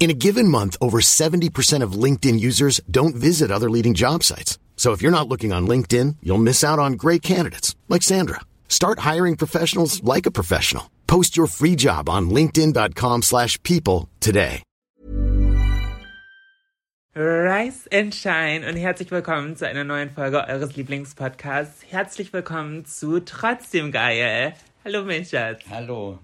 In a given month, over 70% of LinkedIn users don't visit other leading job sites. So if you're not looking on LinkedIn, you'll miss out on great candidates like Sandra. Start hiring professionals like a professional. Post your free job on linkedin.com/people today. Rise and Shine und herzlich willkommen zu einer neuen Folge eures Lieblingspodcasts. Herzlich willkommen zu Trotzdem Geil. Hallo, mein Schatz. Hallo.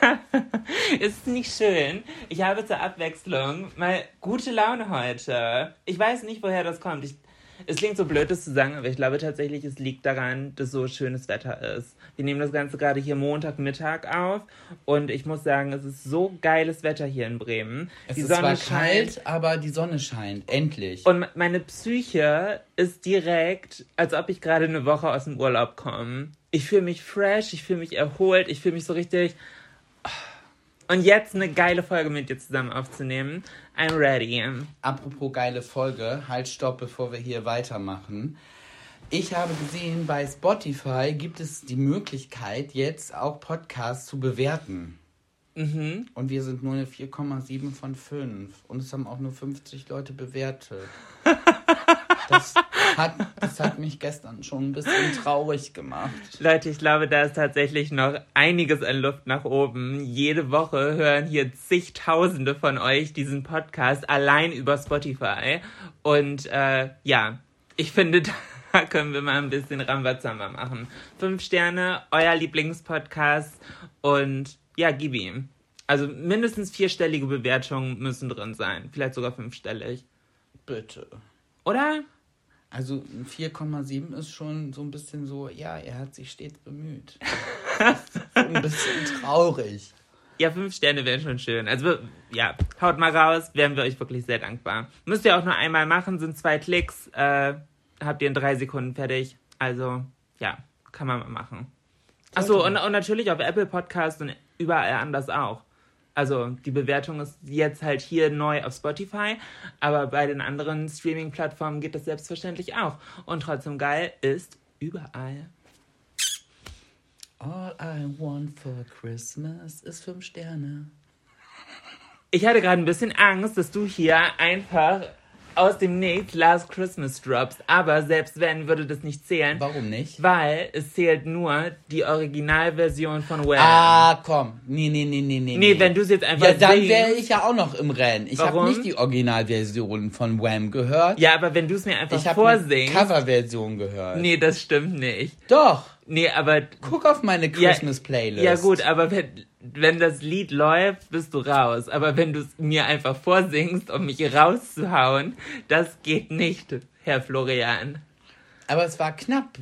Ist nicht schön. Ich habe zur Abwechslung mal gute Laune heute. Ich weiß nicht, woher das kommt. Ich, es klingt so blöd, das zu sagen, aber ich glaube tatsächlich, es liegt daran, dass so schönes Wetter ist. Wir nehmen das Ganze gerade hier Montagmittag auf und ich muss sagen, es ist so geiles Wetter hier in Bremen. Es die ist Sonne zwar scheint. kalt, aber die Sonne scheint. Endlich. Und meine Psyche ist direkt, als ob ich gerade eine Woche aus dem Urlaub komme. Ich fühle mich fresh, ich fühle mich erholt, ich fühle mich so richtig. Und jetzt eine geile Folge mit dir zusammen aufzunehmen. I'm ready. Apropos geile Folge, halt stopp, bevor wir hier weitermachen. Ich habe gesehen, bei Spotify gibt es die Möglichkeit, jetzt auch Podcasts zu bewerten. Mhm. Und wir sind nur eine 4,7 von 5. Und es haben auch nur 50 Leute bewertet. Das hat, das hat mich gestern schon ein bisschen traurig gemacht. Leute, ich glaube, da ist tatsächlich noch einiges an Luft nach oben. Jede Woche hören hier zigtausende von euch diesen Podcast allein über Spotify. Und äh, ja, ich finde, da können wir mal ein bisschen Rambazamba machen. Fünf Sterne, euer Lieblingspodcast und ja, gib ihm. Also mindestens vierstellige Bewertungen müssen drin sein. Vielleicht sogar fünfstellig. Bitte. Oder? Also ein 4,7 ist schon so ein bisschen so, ja, er hat sich stets bemüht. Ein bisschen traurig. Ja, fünf Sterne wären schon schön. Also, ja, haut mal raus, wären wir euch wirklich sehr dankbar. Müsst ihr auch nur einmal machen, sind zwei Klicks, äh, habt ihr in drei Sekunden fertig. Also, ja, kann man mal machen. Achso, und, und natürlich auf Apple Podcast und überall anders auch. Also, die Bewertung ist jetzt halt hier neu auf Spotify, aber bei den anderen Streaming-Plattformen geht das selbstverständlich auch. Und trotzdem geil ist überall. All I want for Christmas ist fünf Sterne. Ich hatte gerade ein bisschen Angst, dass du hier einfach aus dem Nichts Last Christmas drops. Aber selbst wenn, würde das nicht zählen. Warum nicht? Weil es zählt nur die Originalversion von Wham. Ah, komm. Nee, nee, nee, nee, nee. nee, wenn du es jetzt einfach Ja, dann wäre ich ja auch noch im Rennen. Ich habe nicht die Originalversion von Wham gehört. Ja, aber wenn du es mir einfach ich habe eine vorsingst. Coverversion gehört. Nee, das stimmt nicht. Doch. Nee, aber. Guck auf meine Ja, Christmas-Playlist. Ja, gut, aber wenn, wenn das Lied läuft, bist du raus. Aber wenn du es mir einfach vorsingst, um mich rauszuhauen, das geht nicht, Herr Florian. Aber es war knapp.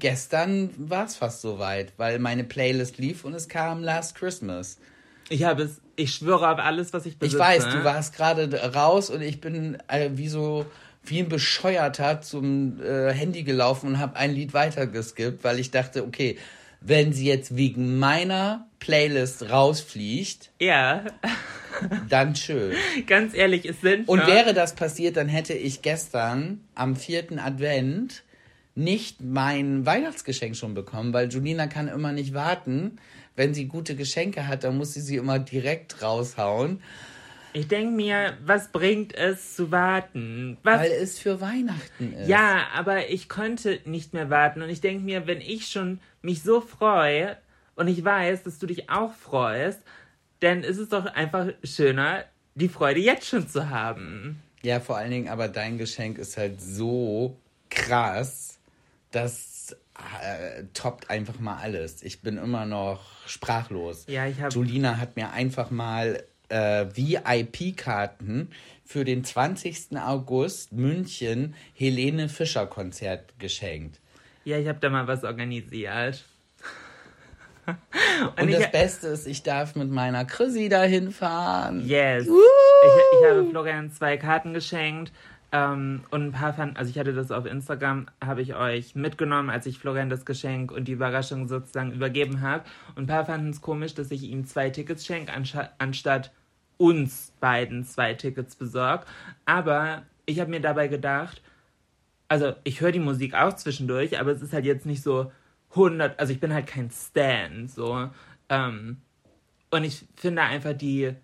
Gestern war es fast soweit, weil meine Playlist lief und es kam Last Christmas. Ich habe es, ich schwöre auf alles, was ich besitze. Ich weiß, du warst gerade raus und ich bin äh, wie so wie ein Bescheuerter zum äh, Handy gelaufen und habe ein Lied weitergeskippt, weil ich dachte, okay, wenn sie jetzt wegen meiner Playlist rausfliegt, Ja, dann schön. ganz ehrlich, es sind Und wäre das passiert, dann hätte ich gestern am vierten Advent nicht mein Weihnachtsgeschenk schon bekommen, weil Julina kann immer nicht warten. Wenn sie gute Geschenke hat, dann muss sie sie immer direkt raushauen, Ich denke mir, was bringt es zu warten? Was? weil es für Weihnachten ist. ja, aber ich konnte nicht mehr warten und ich denke mir, wenn ich schon mich so freue und ich weiß, dass du dich auch freust, dann ist es doch einfach schöner, die Freude jetzt schon zu haben. Ja, vor allen Dingen, aber dein Geschenk ist halt so krass, das äh, toppt einfach mal alles. Ich bin immer noch sprachlos. Ja, ich hab- Julina hat mir einfach mal äh, VIP-Karten für den 20. August München Helene Fischer Konzert geschenkt. Ja, ich habe da mal was organisiert. Und, ich- das Beste ist, ich darf mit meiner Chrissy dahin fahren. Yes. Ich, ich habe Florian zwei Karten geschenkt. Ähm, und ein paar fanden, also ich hatte das auf Instagram, habe ich euch mitgenommen, als ich Florian das Geschenk und die Überraschung sozusagen übergeben habe. Und ein paar fanden es komisch, dass ich ihm zwei Tickets schenke, anstatt uns beiden zwei Tickets besorgt. Aber ich habe mir dabei gedacht, also ich höre die Musik auch zwischendurch, aber es ist halt jetzt nicht so 100, also ich bin halt kein Stan, so. Ähm, und ich finde einfach die,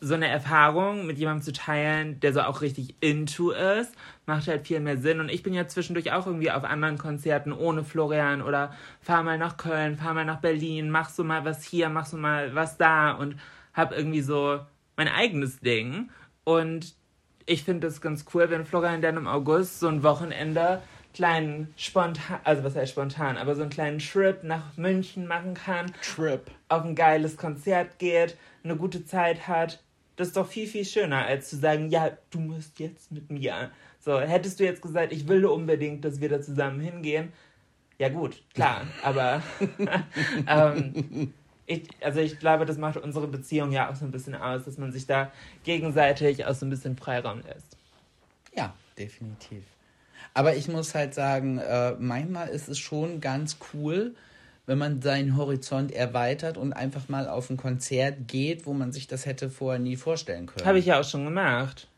so- eine Erfahrung mit jemandem zu teilen, der so auch richtig into ist, macht halt viel mehr Sinn. Und ich bin ja zwischendurch auch irgendwie auf anderen Konzerten ohne Florian oder fahr mal nach Köln, fahr mal nach Berlin, mach so mal was hier, mach so mal was da und hab irgendwie so mein eigenes Ding. Und ich finde es ganz cool, wenn Florian dann im August so ein Wochenende kleinen spontan, also was heißt spontan, aber so einen kleinen Trip nach München machen kann, Trip. Auf ein geiles Konzert geht, eine gute Zeit hat. Das ist doch viel, viel schöner, als zu sagen, ja, du musst jetzt mit mir. So, hättest du jetzt gesagt, ich will unbedingt, dass wir da zusammen hingehen. Ja gut, klar, aber ähm, ich, also ich glaube, das macht unsere Beziehung ja auch so ein bisschen aus, dass man sich da gegenseitig auch so ein bisschen Freiraum lässt. Ja, definitiv. Aber ich muss halt sagen, äh, manchmal ist es schon ganz cool, wenn man seinen Horizont erweitert und einfach mal auf ein Konzert geht, wo man sich das hätte vorher nie vorstellen können. Habe ich ja auch schon gemacht.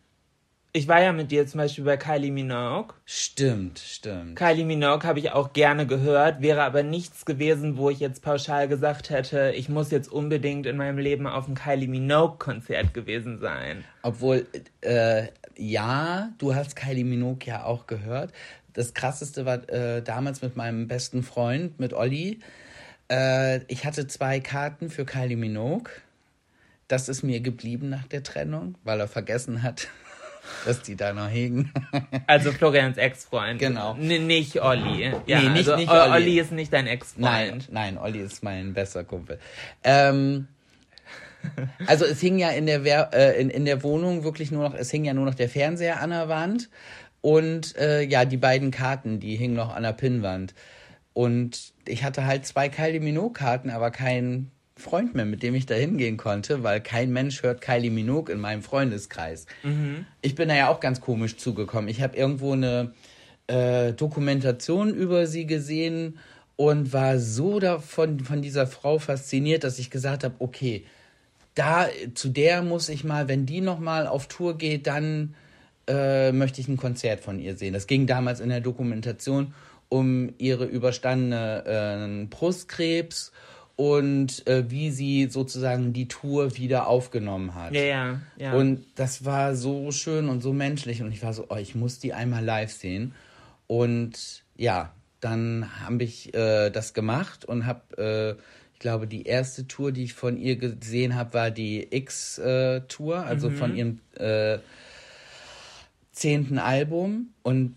Ich war ja mit dir zum Beispiel bei Kylie Minogue. Stimmt, stimmt. Kylie Minogue habe ich auch gerne gehört, wäre aber nichts gewesen, wo ich jetzt pauschal gesagt hätte, ich muss jetzt unbedingt in meinem Leben auf einem Kylie Minogue-Konzert gewesen sein. Obwohl, äh, ja, du hast Kylie Minogue ja auch gehört. Das krasseste war äh, damals mit meinem besten Freund, mit Olli. Äh, ich hatte zwei Karten für Kylie Minogue. Das ist mir geblieben nach der Trennung, weil er vergessen hat, dass die da noch hingen. Also Florians Ex-Freund. Genau. N nicht Olli. Ja, Nee, nicht- also nicht Olli. Olli ist nicht dein Nein, Ex-Freund. nein, Olli ist mein bester Kumpel. Ähm, also es hing ja in der, Wer äh, in, in der Wohnung wirklich nur noch, es hing ja nur noch der Fernseher an der Wand und äh, ja, die beiden Karten, die hingen noch an der Pinnwand. Und ich hatte halt zwei Kylie Minogue-Karten, aber keinen Freund mehr, mit dem ich da hingehen konnte, weil kein Mensch hört Kylie Minogue in meinem Freundeskreis. Ich bin da ja auch ganz komisch zugekommen. Ich habe irgendwo eine äh, Dokumentation über sie gesehen und war so davon von dieser Frau fasziniert, dass ich gesagt habe, okay, da zu der muss ich mal, wenn die noch mal auf Tour geht, dann äh, möchte ich ein Konzert von ihr sehen. Das ging damals in der Dokumentation um ihre überstandene äh, Brustkrebs und äh, wie sie sozusagen die Tour wieder aufgenommen hat. Ja, ja, ja. Und das war so schön und so menschlich und ich war so, oh, ich muss die einmal live sehen. Und ja, dann habe ich äh, das gemacht und habe, äh, ich glaube, die erste Tour, die ich von ihr gesehen habe, war die X-Tour, also von ihrem äh, zehnten Album. Und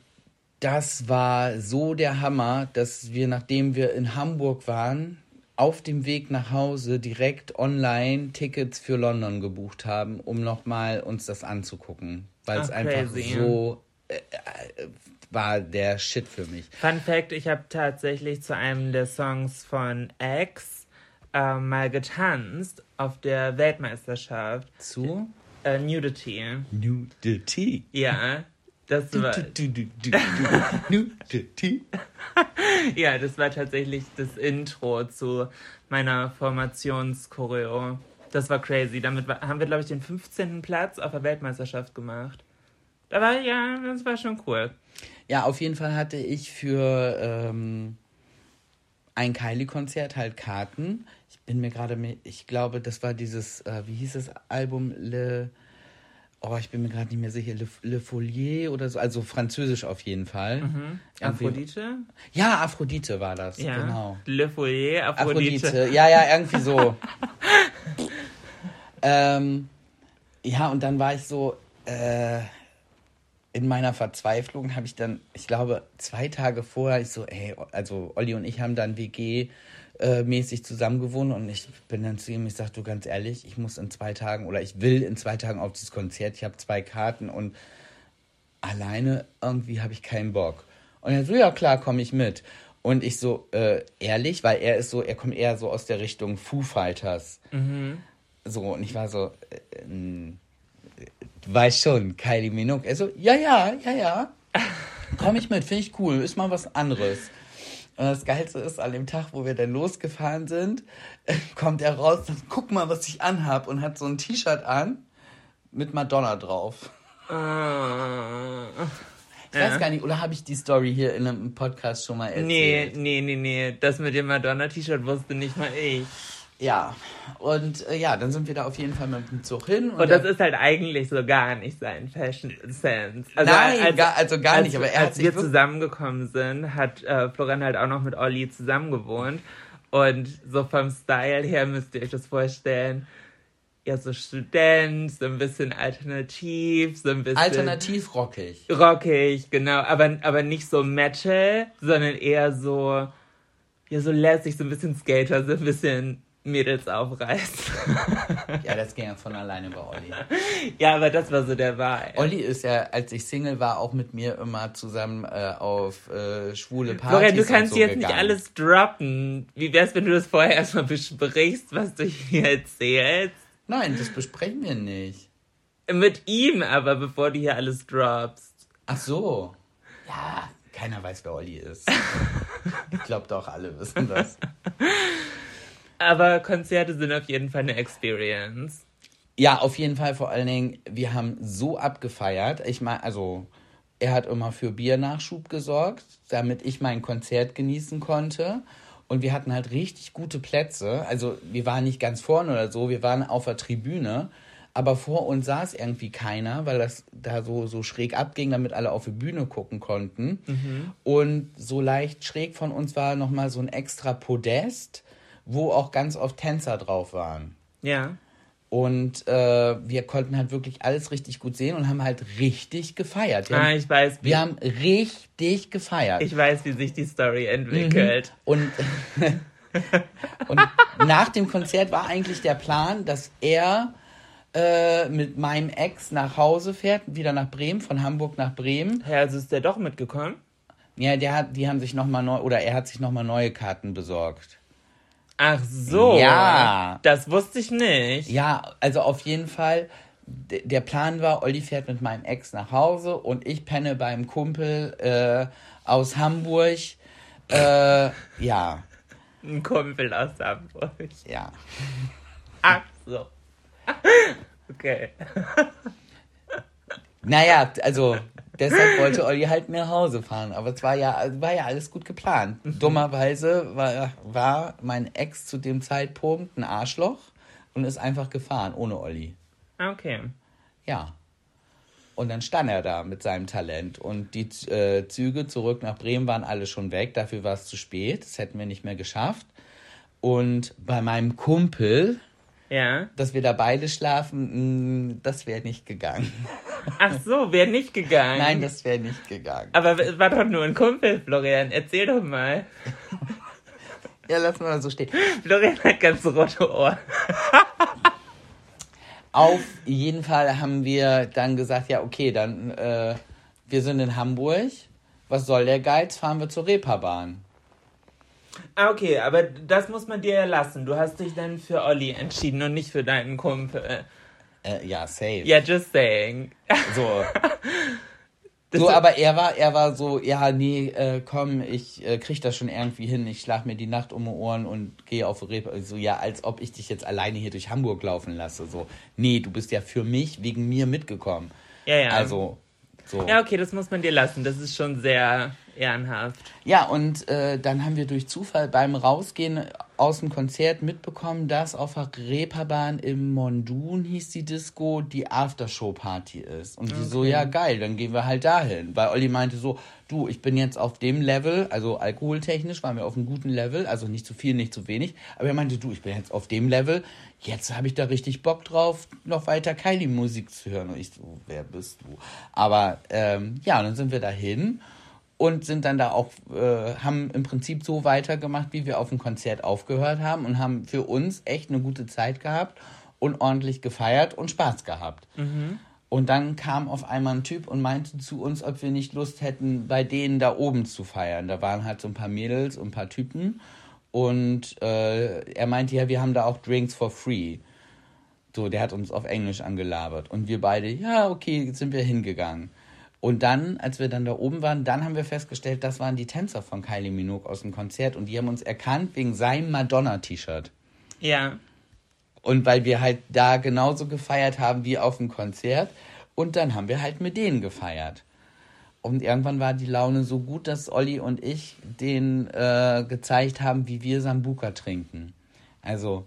das war so der Hammer, dass wir, nachdem wir in Hamburg waren, auf dem Weg nach Hause direkt online Tickets für London gebucht haben, um nochmal uns das anzugucken. Weil es Ach, einfach so äh, äh, war der Shit für mich. Fun Fact, ich habe tatsächlich zu einem der Songs von X äh, mal getanzt auf der Weltmeisterschaft. Zu Äh, Nudity. Nudity. Ja, das war, Du, du, du, du, du. Nudity. ja, das war tatsächlich das Intro zu meiner Formationschoreo. Das war crazy. Damit war, haben wir, glaube ich, den 15. Platz auf der Weltmeisterschaft gemacht. Da war, ja, das war schon cool. Ja, auf jeden Fall hatte ich für ähm, ein Kylie-Konzert halt Karten. Ich bin mir gerade, ich glaube, das war dieses, äh, wie hieß das Album? Le, oh, ich bin mir gerade nicht mehr sicher, Le, Le Folier oder so, also französisch auf jeden Fall. Irgendwie- Aphrodite? Ja, Aphrodite war das, Ja. genau. Le Foyer, Aphrodite. Aphrodite, ja, ja, irgendwie so. ähm, ja, und dann war ich so, äh, in meiner Verzweiflung habe ich dann, ich glaube, zwei Tage vorher, ich so, ey, also Olli und ich haben dann WG äh, mäßig zusammen gewohnt und ich bin dann zu ihm, ich sag du ganz ehrlich, ich muss in zwei Tagen oder ich will in zwei Tagen auf dieses Konzert, ich habe zwei Karten und alleine irgendwie habe ich keinen Bock. Und er so, ja klar, komme ich mit. Und ich so, äh, ehrlich, weil er ist so, er kommt eher so aus der Richtung Foo Fighters. So, und ich war so, äh, weißt schon, Kylie Minogue. Er so, ja, ja, ja, ja. Komm ich mit, finde ich cool, ist mal was anderes. Und das Geilste ist, an dem Tag, wo wir dann losgefahren sind, kommt er raus und guck mal, was ich anhab und hat so ein T-Shirt an mit Madonna drauf. Ich weiß gar nicht, oder habe ich die Story hier in einem Podcast schon mal Nee, erzählt? nee, nee, nee. Das mit dem Madonna-T-Shirt wusste nicht mal ich. Ja, und äh, ja, dann sind wir da auf jeden Fall mit dem Zug hin. Und das dann- ist halt eigentlich so gar nicht sein Fashion Sense. Also Nein, gar- also gar als, nicht, aber er hat als wir zusammengekommen sind, hat äh, Florian halt auch noch mit Olli zusammen gewohnt. Und so vom Style her müsst ihr euch das vorstellen. Ja, so Student, so ein bisschen alternativ, so ein bisschen alternativ rockig. rockig, genau, aber, aber nicht so Metal, sondern eher so, ja, so lässig, so ein bisschen Skater, so ein bisschen Mädels aufreißen. Ja, das ging ja von alleine bei Olli. ja, aber das war so der Vibe. Olli ist ja, als ich Single war, auch mit mir immer zusammen äh, auf äh, schwule Partys Florian, du kannst so jetzt nicht gegangen. alles droppen. Wie wär's, wenn du das vorher erstmal besprichst, was du hier erzählst? Nein, das besprechen wir nicht. Mit ihm aber, bevor du hier alles droppst. Ach so. Ja, keiner weiß, wer Olli ist. ich glaube doch, alle wissen das. Aber Konzerte sind auf jeden Fall eine Experience. Ja, auf jeden Fall vor allen Dingen, wir haben so abgefeiert. Ich meine, also, er hat immer für Biernachschub gesorgt, damit ich mein Konzert genießen konnte. Und wir hatten halt richtig gute Plätze. Also, wir waren nicht ganz vorne oder so, wir waren auf der Tribüne. Aber vor uns saß irgendwie keiner, weil das da so, so schräg abging, damit alle auf die Bühne gucken konnten. Und so leicht schräg von uns war nochmal so ein extra Podest, wo auch ganz oft Tänzer drauf waren. Ja. Und äh, wir konnten halt wirklich alles richtig gut sehen und haben halt richtig gefeiert. Wir, Ah, haben, ich weiß, wie, wir haben richtig gefeiert. ich weiß, wie sich die Story entwickelt. und, und nach dem Konzert war eigentlich der Plan, dass er äh, mit meinem Ex nach Hause fährt, wieder nach Bremen, von Hamburg nach Bremen. Ja, also ist der doch mitgekommen? Ja, der hat, die haben sich nochmal neu, oder er hat sich nochmal neue Karten besorgt. Ach so. Ja. Das wusste ich nicht. Ja, also auf jeden Fall. Der Plan war, Olli fährt mit meinem Ex nach Hause und ich penne beim Kumpel äh, aus Hamburg. Äh, ja, Ein Kumpel aus Hamburg. ja. Ach so. Okay. Naja, also deshalb wollte Olli halt nach Hause fahren. Aber es war ja, war ja alles gut geplant. Dummerweise war, war mein Ex zu dem Zeitpunkt ein Arschloch und ist einfach gefahren, ohne Olli. Okay. Ja. Und dann stand er da mit seinem Talent. Und die äh, Züge zurück nach Bremen waren alle schon weg. Dafür war es zu spät. Das hätten wir nicht mehr geschafft. Und bei meinem Kumpel, Ja. dass wir da beide schlafen, mh, das wäre nicht gegangen. Ach so, wäre nicht gegangen. Nein, das wäre nicht gegangen. Aber es war doch nur ein Kumpel, Florian. Erzähl doch mal. Ja, lass mal so stehen. Florian hat ganz rote Ohren. Auf jeden Fall haben wir dann gesagt, ja, okay, dann, äh, wir sind in Hamburg. Was soll der Geiz? Fahren wir zur Reeperbahn. Ah, okay, aber das muss man dir ja lassen. Du hast dich dann für Olli entschieden und nicht für deinen Kumpel. Äh, ja, safe. Ja, just saying. So. Das So, aber er war, er war so, ja, nee, äh, komm, ich äh, krieg das schon irgendwie hin, ich schlag mir die Nacht um die Ohren und gehe auf Reeper. So, ja, als ob ich dich jetzt alleine hier durch Hamburg laufen lasse. So, nee, du bist ja für mich, wegen mir mitgekommen. Ja, ja. Also, so. Ja, okay, das muss man dir lassen. Das ist schon sehr ehrenhaft. Ja, und äh, dann haben wir durch Zufall beim Rausgehen aus dem Konzert mitbekommen, dass auf der Reeperbahn im Mondun hieß die Disco die Aftershow-Party ist. Und die so, ja geil, dann gehen wir halt dahin. Weil Olli meinte so, du, ich bin jetzt auf dem Level, also alkoholtechnisch waren wir auf einem guten Level, also nicht zu viel, nicht zu wenig. Aber er meinte, du, ich bin jetzt auf dem Level, jetzt habe ich da richtig Bock drauf, noch weiter Kylie-Musik zu hören. Und ich so, wer bist du? Aber ähm, ja, dann sind wir dahin und sind dann da auch, äh, haben im Prinzip so weitergemacht, wie wir auf dem Konzert aufgehört haben und haben für uns echt eine gute Zeit gehabt und ordentlich gefeiert und Spaß gehabt. Und dann kam auf einmal ein Typ und meinte zu uns, ob wir nicht Lust hätten, bei denen da oben zu feiern. Da waren halt so ein paar Mädels und ein paar Typen. Und äh, er meinte, ja, wir haben da auch Drinks for free. So, der hat uns auf Englisch angelabert. Und wir beide, ja, okay, jetzt sind wir hingegangen. Und dann, als wir dann da oben waren, dann haben wir festgestellt, das waren die Tänzer von Kylie Minogue aus dem Konzert. Und die haben uns erkannt wegen seinem Madonna-T-Shirt. Ja. Und weil wir halt da genauso gefeiert haben wie auf dem Konzert. Und dann haben wir halt mit denen gefeiert. Und irgendwann war die Laune so gut, dass Olli und ich denen äh, gezeigt haben, wie wir Sambuka trinken. Also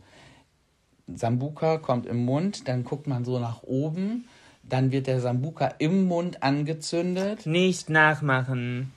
Sambuka kommt im Mund, dann guckt man so nach oben, dann wird der Sambuka im Mund angezündet. Nicht nachmachen.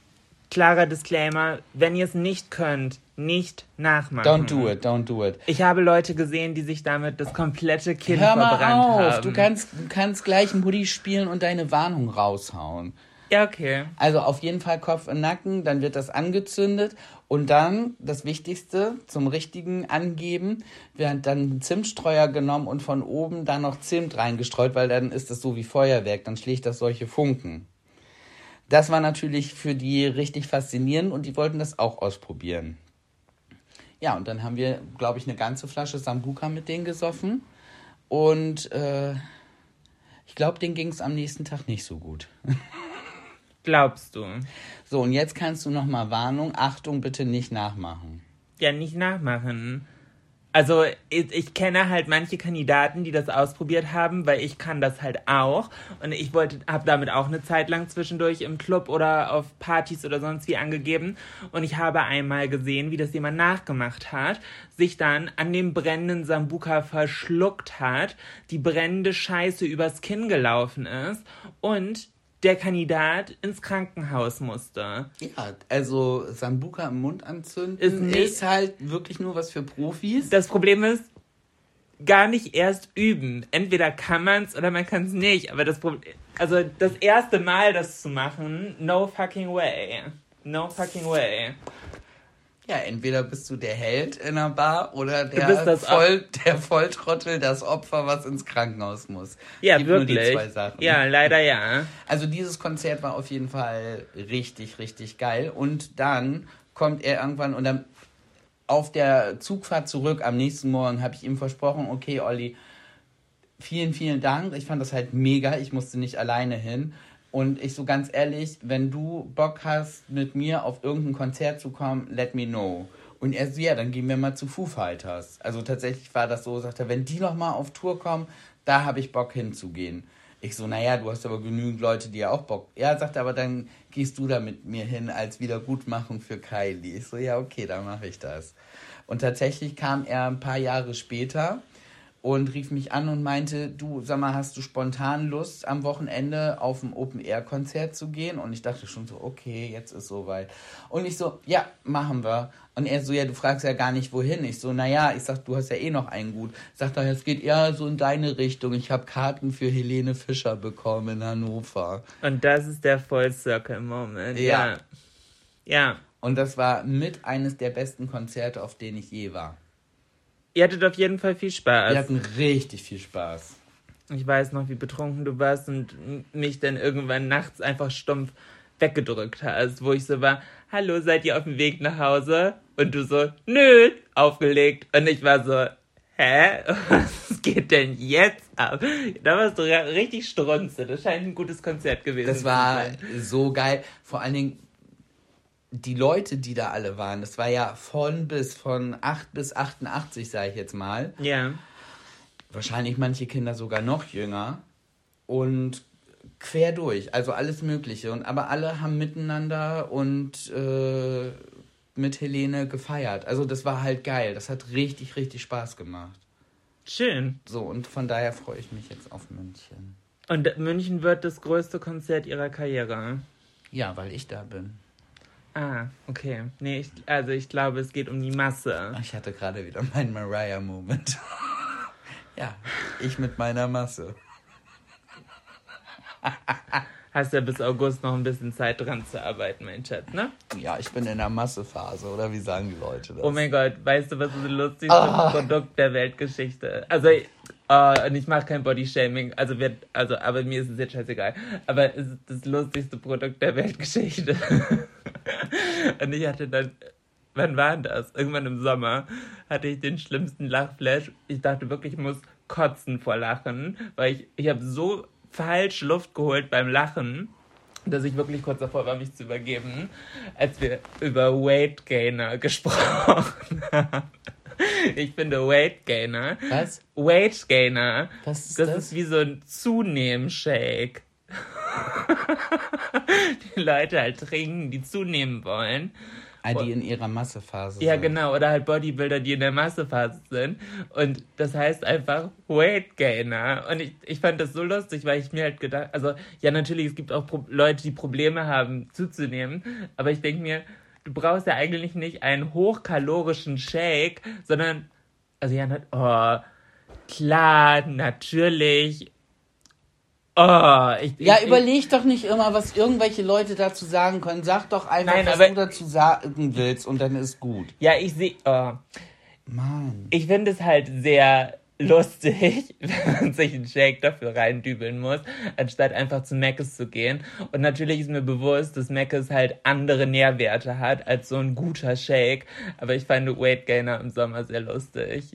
Klarer Disclaimer, wenn ihr es nicht könnt, nicht nachmachen. Don't do it, don't do it. Ich habe Leute gesehen, die sich damit das komplette Kinn Hör mal verbrannt auf, haben. du kannst, du kannst gleich Hoodie spielen und deine Warnung raushauen. Ja, okay. Also auf jeden Fall Kopf und Nacken, dann wird das angezündet und dann das Wichtigste zum richtigen Angeben, wird dann Zimtstreuer genommen und von oben dann noch Zimt reingestreut, weil dann ist das so wie Feuerwerk, dann schlägt das solche Funken. Das war natürlich für die richtig faszinierend und die wollten das auch ausprobieren. Ja, und dann haben wir, glaube ich, eine ganze Flasche Sambuka mit denen gesoffen und äh, ich glaube, denen ging es am nächsten Tag nicht so gut. Glaubst du? So, und jetzt kannst du nochmal Warnung, Achtung, bitte nicht nachmachen. Ja, nicht nachmachen. Also ich, ich kenne halt manche Kandidaten, die das ausprobiert haben, weil ich kann das halt auch. Und ich wollte, habe damit auch eine Zeit lang zwischendurch im Club oder auf Partys oder sonst wie angegeben. Und ich habe einmal gesehen, wie das jemand nachgemacht hat, sich dann an dem brennenden Sambuka verschluckt hat, die brennende Scheiße übers Kinn gelaufen ist und der Kandidat ins Krankenhaus musste. Ja, also Sambuka im Mund anzünden Ist ist, nicht- halt wirklich nur was für Profis. Das Problem ist, gar nicht erst üben. Entweder kann man es oder man kann es nicht. Aber das Problem, also das erste Mal das zu machen, no fucking way. No fucking way. Ja, entweder bist du der Held in einer Bar oder der, Voll, der Volltrottel, das Opfer, was ins Krankenhaus muss. Ja, Gibt wirklich. Nur die zwei Sachen. Ja, leider ja. Also dieses Konzert war auf jeden Fall richtig, richtig geil. Und dann kommt er irgendwann und dann auf der Zugfahrt zurück am nächsten Morgen habe ich ihm versprochen, okay, Olli, vielen, vielen Dank. Ich fand das halt mega. Ich musste nicht alleine hin. Und ich so ganz ehrlich, wenn du Bock hast, mit mir auf irgendein Konzert zu kommen, let me know. Und er so, ja, dann gehen wir mal zu Foo Fighters. Also tatsächlich war das so, sagt er, wenn die noch mal auf Tour kommen, da habe ich Bock hinzugehen. Ich so, naja, du hast aber genügend Leute, die ja auch Bock. Ja, sagt er, aber dann gehst du da mit mir hin als Wiedergutmachung für Kylie. Ich so, ja, okay, dann mache ich das. Und tatsächlich kam er ein paar Jahre später und rief mich an und meinte, du, sag mal, hast du spontan Lust, am Wochenende auf ein Open-Air-Konzert zu gehen? Und ich dachte schon so, okay, jetzt ist soweit. Und ich so, ja, machen wir. Und er so, ja, du fragst ja gar nicht, wohin. Ich so, naja, ich sag, du hast ja eh noch einen gut. Sagt er, es geht eher so in deine Richtung. Ich habe Karten für Helene Fischer bekommen in Hannover. Und das ist der Full Circle Moment. Ja. Ja. Ja. Und das war mit eines der besten Konzerte, auf denen ich je war. Ihr hattet auf jeden Fall viel Spaß. Wir hatten richtig viel Spaß. Ich weiß noch, wie betrunken du warst und mich dann irgendwann nachts einfach stumpf weggedrückt hast, wo ich so war, hallo, seid ihr auf dem Weg nach Hause? Und du so, nö, aufgelegt. Und ich war so, hä? Was geht denn jetzt ab? Da warst du richtig strunze. Das scheint ein gutes Konzert gewesen Das zu war sein. so geil. Vor allen Dingen die Leute, die da alle waren. Das war ja von bis, von 8 bis 88, sage ich jetzt mal. Ja. Wahrscheinlich manche Kinder sogar noch jünger. Und quer durch, also alles Mögliche. Und aber alle haben miteinander und äh, mit Helene gefeiert. Also das war halt geil. Das hat richtig, richtig Spaß gemacht. Schön. So, und von daher freue ich mich jetzt auf München. Und München wird das größte Konzert ihrer Karriere. Ja, weil ich da bin. Ah, okay. Nee, ich, also ich glaube, es geht um die Masse. Ich hatte gerade wieder meinen Mariah-Moment. ja, ich mit meiner Masse. Hast ja bis August noch ein bisschen Zeit dran zu arbeiten, mein Schatz, ne? Ja, ich bin in der Massephase, oder wie sagen die Leute das? Oh mein Gott, weißt du, was das lustigste Ah. Produkt der Weltgeschichte? Also, äh, und ich mache kein Bodyshaming, also wird, also, aber mir ist es jetzt scheißegal. Aber es ist das lustigste Produkt der Weltgeschichte. und ich hatte dann, wann war das? Irgendwann im Sommer hatte ich den schlimmsten Lachflash. Ich dachte wirklich, ich muss kotzen vor Lachen, weil ich, ich habe so falsch Luft geholt beim Lachen dass ich wirklich kurz davor war, mich zu übergeben, als wir über Weight Gainer gesprochen haben. Ich finde Weight Gainer. Was? Weight Gainer. Was ist das? das? ist wie so ein Zunehmen-Shake. die Leute halt trinken, die zunehmen wollen. Ah, die in ihrer Massephase Ja, sind. genau. Oder halt Bodybuilder, die in der Massephase sind. Und das heißt einfach Weight Gainer. Und ich, ich fand das so lustig, weil ich mir halt gedacht, also ja, natürlich, es gibt auch Pro Leute, die Probleme haben zuzunehmen. Aber ich denke mir, du brauchst ja eigentlich nicht einen hochkalorischen Shake, sondern, also ja, nat- oh, klar, natürlich. Oh, ich, Ja, ich, überleg doch nicht immer, was irgendwelche Leute dazu sagen können. Sag doch einfach, Nein, was du dazu sagen willst und dann ist gut. Ja, ich sehe. Oh. Mann. Ich finde es halt sehr lustig, wenn man sich einen Shake dafür reindübeln muss, anstatt einfach zu Mc's zu gehen. Und natürlich ist mir bewusst, dass Mc's halt andere Nährwerte hat als so ein guter Shake. Aber ich fand Weight Gainer im Sommer sehr lustig.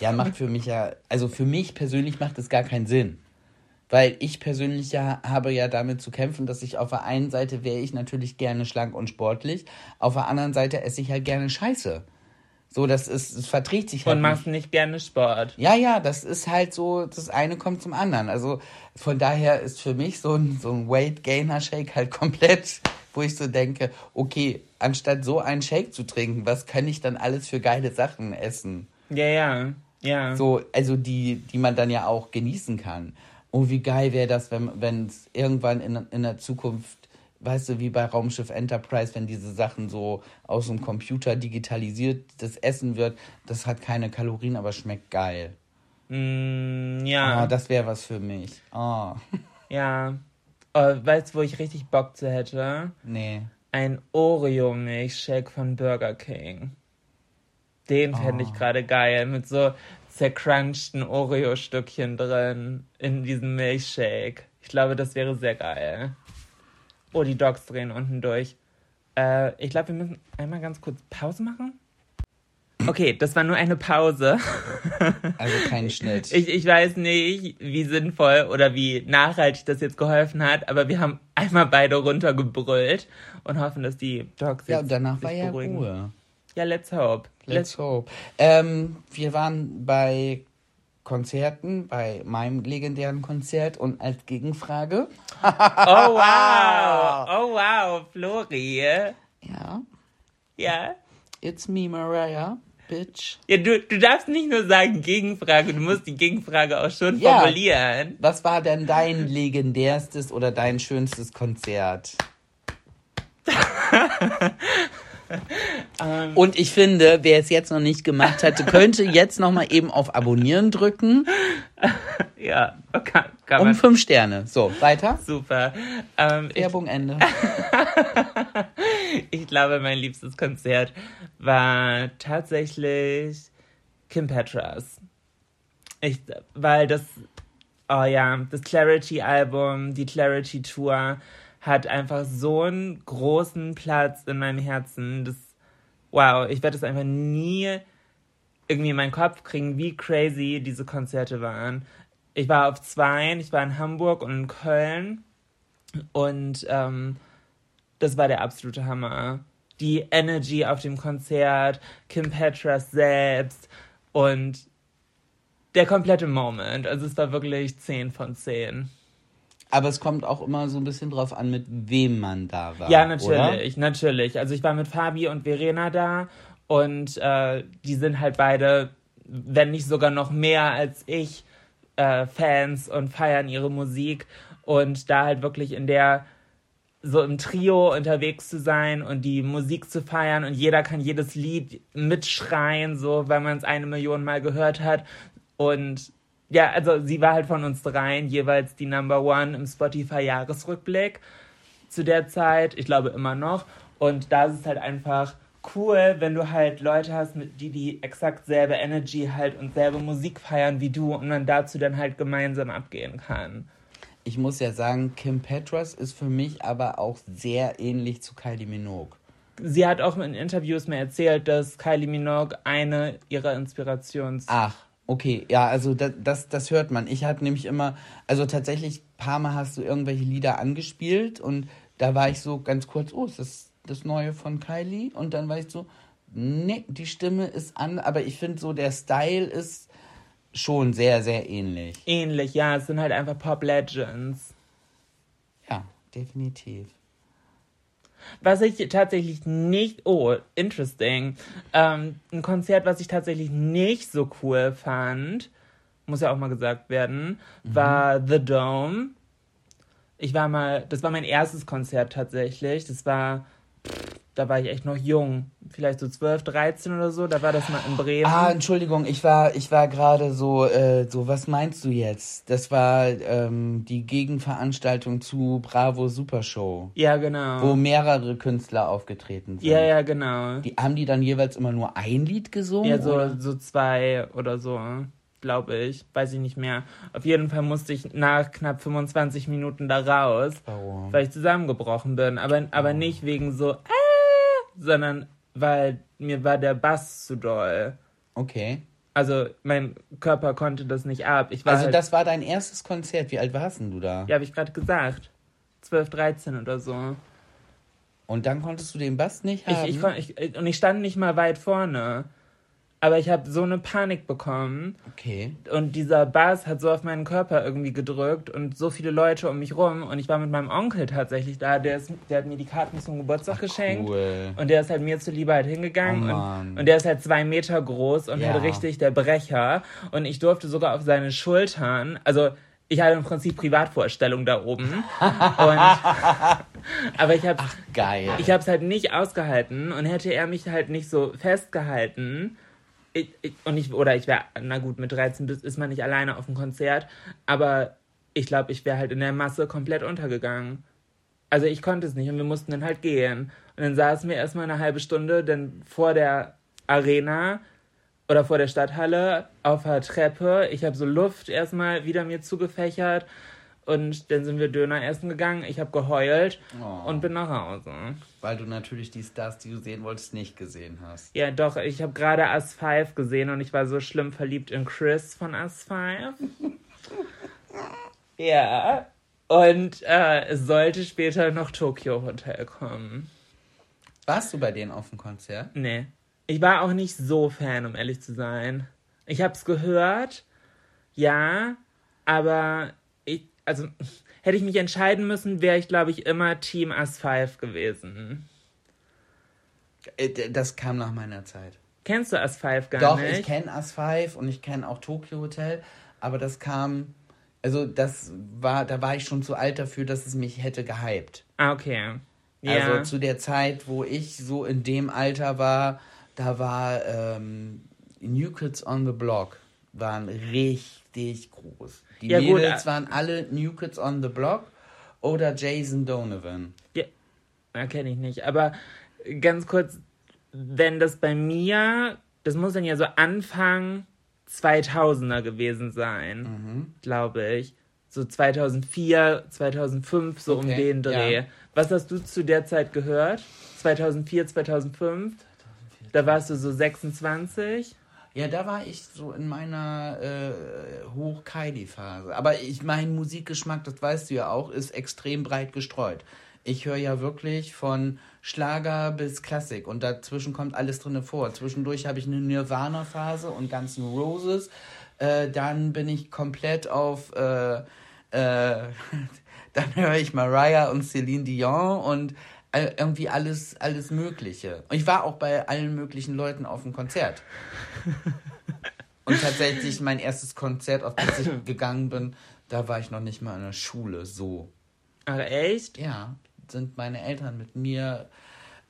Ja, macht für mich ja, also für mich persönlich macht es gar keinen Sinn. Weil ich persönlich ja habe ja damit zu kämpfen, dass ich auf der einen Seite wäre ich natürlich gerne schlank und sportlich, auf der anderen Seite esse ich halt gerne Scheiße. So, das ist, es verträgt sich halt Und machst nicht gerne Sport. Ja, ja, das ist halt so, das eine kommt zum anderen. Also von daher ist für mich so ein, so ein Weight Gainer Shake halt komplett, wo ich so denke, okay, anstatt so einen Shake zu trinken, was kann ich dann alles für geile Sachen essen? Ja, ja, ja. So, also die, die man dann ja auch genießen kann. Oh, wie geil wäre das, wenn es irgendwann in, in der Zukunft, weißt du, wie bei Raumschiff Enterprise, wenn diese Sachen so aus dem Computer digitalisiert das Essen wird, das hat keine Kalorien, aber schmeckt geil. Mm, Ah, ja, das wäre was für mich. Ah, ja. Oh, weißt du, wo ich richtig Bock zu hätte? nee. ein Oreo-Milchshake von Burger King. Den fände ich gerade geil, mit so zercrunchten Oreo-Stückchen drin in diesem Milchshake. Ich glaube, das wäre sehr geil. Oh, die Dogs drehen unten durch. Äh, ich glaube, wir müssen einmal ganz kurz Pause machen. Okay, das war nur eine Pause. Also kein Schnitt. Ich, ich weiß nicht, wie sinnvoll oder wie nachhaltig das jetzt geholfen hat, aber wir haben einmal beide runtergebrüllt und hoffen, dass die Dogs jetzt ja, und danach war ja beruhigen. Ruhe. Ja, let's hope. Let's hope. Ähm, wir waren bei Konzerten, bei meinem legendären Konzert und als Gegenfrage. Oh wow, oh wow, Flori. Ja, Ja. it's me, Mariah, bitch. Ja, du, du darfst nicht nur sagen Gegenfrage, du musst die Gegenfrage auch schon Ja. formulieren. Was war denn dein legendärstes oder dein schönstes Konzert? Und ich finde, wer es jetzt noch nicht gemacht hatte, könnte jetzt noch mal eben auf Abonnieren drücken. Ja, kann, kann Um fünf Sterne. So, weiter. Super. Ähm, ich, Werbung Ende. ich glaube, mein liebstes Konzert war tatsächlich Kim Petras. Ich, weil das, oh ja, das Clarity-Album, die Clarity-Tour hat einfach so einen großen Platz in meinem Herzen. Das, wow, ich werde es einfach nie irgendwie in meinen Kopf kriegen, wie crazy diese Konzerte waren. Ich war auf zwei, ich war in Hamburg und in Köln und ähm, das war der absolute Hammer. Die Energy auf dem Konzert, Kim Petras selbst und der komplette Moment. Also es war wirklich 10 von 10. Aber es kommt auch immer so ein bisschen drauf an, mit wem man da war. Ja, oder? natürlich, natürlich. Also ich war mit Fabi und Verena da und äh, die sind halt beide, wenn nicht sogar noch mehr als ich, äh, Fans und feiern ihre Musik und da halt wirklich in der so im Trio unterwegs zu sein und die Musik zu feiern und jeder kann jedes Lied mitschreien, so weil man es eine Million Mal gehört hat und ja, also sie war halt von uns dreien jeweils die Number One im Spotify-Jahresrückblick zu der Zeit, ich glaube immer noch. Und da ist es halt einfach cool, wenn du halt Leute hast, mit die die exakt selbe Energy halt und selbe Musik feiern wie du und man dazu dann halt gemeinsam abgehen kann. Ich muss ja sagen, Kim Petras ist für mich aber auch sehr ähnlich zu Kylie Minogue. Sie hat auch in Interviews mir erzählt, dass Kylie Minogue eine ihrer Inspirations... Ach, okay. Ja, also das, das, das hört man. Ich hatte nämlich immer, also tatsächlich, ein paar Mal hast du irgendwelche Lieder angespielt und da war ich so ganz kurz, oh, ist das das Neue von Kylie? Und dann war ich so, nee, die Stimme ist an, aber ich finde so, der Style ist schon sehr, sehr ähnlich. Ähnlich, ja, es sind halt einfach Pop Legends. Ja, definitiv. Was ich tatsächlich nicht, oh, interesting, ähm, ein Konzert, was ich tatsächlich nicht so cool fand, muss ja auch mal gesagt werden, war The Dome. Ich war mal, das war mein erstes Konzert tatsächlich. Das war, da war ich echt noch jung, vielleicht so 12, 13 oder so. Da war das mal in Bremen. Ah, Entschuldigung, ich war, ich war gerade so, äh, so, was meinst du jetzt? Das war ähm, die Gegenveranstaltung zu Bravo Super Show, ja, genau. wo mehrere Künstler aufgetreten sind. ja, ja, genau. Die, haben die dann jeweils immer nur ein Lied gesungen? Ja, so, oder? so zwei oder so, glaube ich. Weiß ich nicht mehr. Auf jeden Fall musste ich nach knapp 25 Minuten da raus, Warum? weil ich zusammengebrochen bin. Aber, aber nicht wegen so, äh, sondern weil mir war der Bass zu doll. Okay. Also mein Körper konnte das nicht ab. Ich war Also halt, das war dein erstes Konzert. Wie alt warst denn du da? ja, habe ich gerade gesagt. 12, 13 oder so. Und dann konntest du den Bass nicht haben? Ich, ich, ich, und ich stand nicht mal weit vorne. Aber ich habe so eine Panik bekommen. okay. Und dieser Bass hat so auf meinen Körper irgendwie gedrückt und so viele Leute um mich rum. Und ich war mit meinem Onkel tatsächlich da. Der, ist, der hat mir die Karten zum Geburtstag geschenkt. cool. Und der ist halt mir zuliebe halt hingegangen. Oh, und, und der ist halt zwei Meter groß und Ja. halt richtig der Brecher. Und ich durfte sogar auf seine Schultern, also ich hatte im Prinzip Privatvorstellung da oben. und, aber ich habe ich habe es halt nicht ausgehalten und hätte er mich halt nicht so festgehalten. Ich, ich, und ich, oder ich wäre, na gut, mit 13 bis- ist man nicht alleine auf dem Konzert, aber ich glaube, ich wäre halt in der Masse komplett untergegangen. Also ich konnte es nicht und wir mussten dann halt gehen. Und dann saßen wir erstmal eine halbe Stunde dann vor der Arena oder vor der Stadthalle auf der Treppe. Ich habe so Luft erstmal wieder mir zugefächert und dann sind wir Döner essen gegangen. Ich habe geheult Oh. und bin nach Hause. Weil du natürlich die Stars, die du sehen wolltest, nicht gesehen hast. Ja, doch, ich habe gerade Us 5 gesehen und ich war so schlimm verliebt in Chris von Us 5. ja. Und äh, es sollte später noch Tokyo Hotel kommen. Warst du bei denen auf dem Konzert? Nee. Ich war auch nicht so Fan, um ehrlich zu sein. Ich hab's gehört, ja, aber ich, also, hätte ich mich entscheiden müssen, wäre ich, glaube ich, immer Team Us 5 gewesen. Äh, Das kam nach meiner Zeit. Kennst du Us 5 gar Doch, nicht? ich kenne As 5 und ich kenne auch Tokyo Hotel, aber das kam, also das war, da war ich schon zu alt dafür, dass es mich hätte gehypt. Ah, okay. Ja. Also zu der Zeit, wo ich so in dem Alter war, da war ähm, New Kids on the Block waren richtig groß. Die Ja, gut, Mädels äh, waren alle New Kids on the Block oder Jason Donovan. Ja, kenne ich nicht. Aber ganz kurz, wenn das bei mir, das muss dann ja so Anfang 2000er gewesen sein, Mhm. glaube ich. So 2004, 2005, so um Okay, den Dreh. ja. Was hast du zu der Zeit gehört? 2004, 2005? Da warst du so 26? Ja, da war ich so in meiner äh, Hoch-Kylie-Phase. Aber ich, mein Musikgeschmack, das weißt du ja auch, ist extrem breit gestreut. Ich höre ja wirklich von Schlager bis Klassik und dazwischen kommt alles drin vor. Zwischendurch habe ich eine Nirvana-Phase und ganzen Roses. Äh, dann bin ich komplett auf äh, äh, dann höre ich Mariah und Celine Dion und irgendwie alles, alles Mögliche. Und ich war auch bei allen möglichen Leuten auf dem Konzert. Und tatsächlich mein erstes Konzert, auf das ich gegangen bin, da war ich noch nicht mal in der Schule, so. Ach, echt? Ja, sind meine Eltern mit mir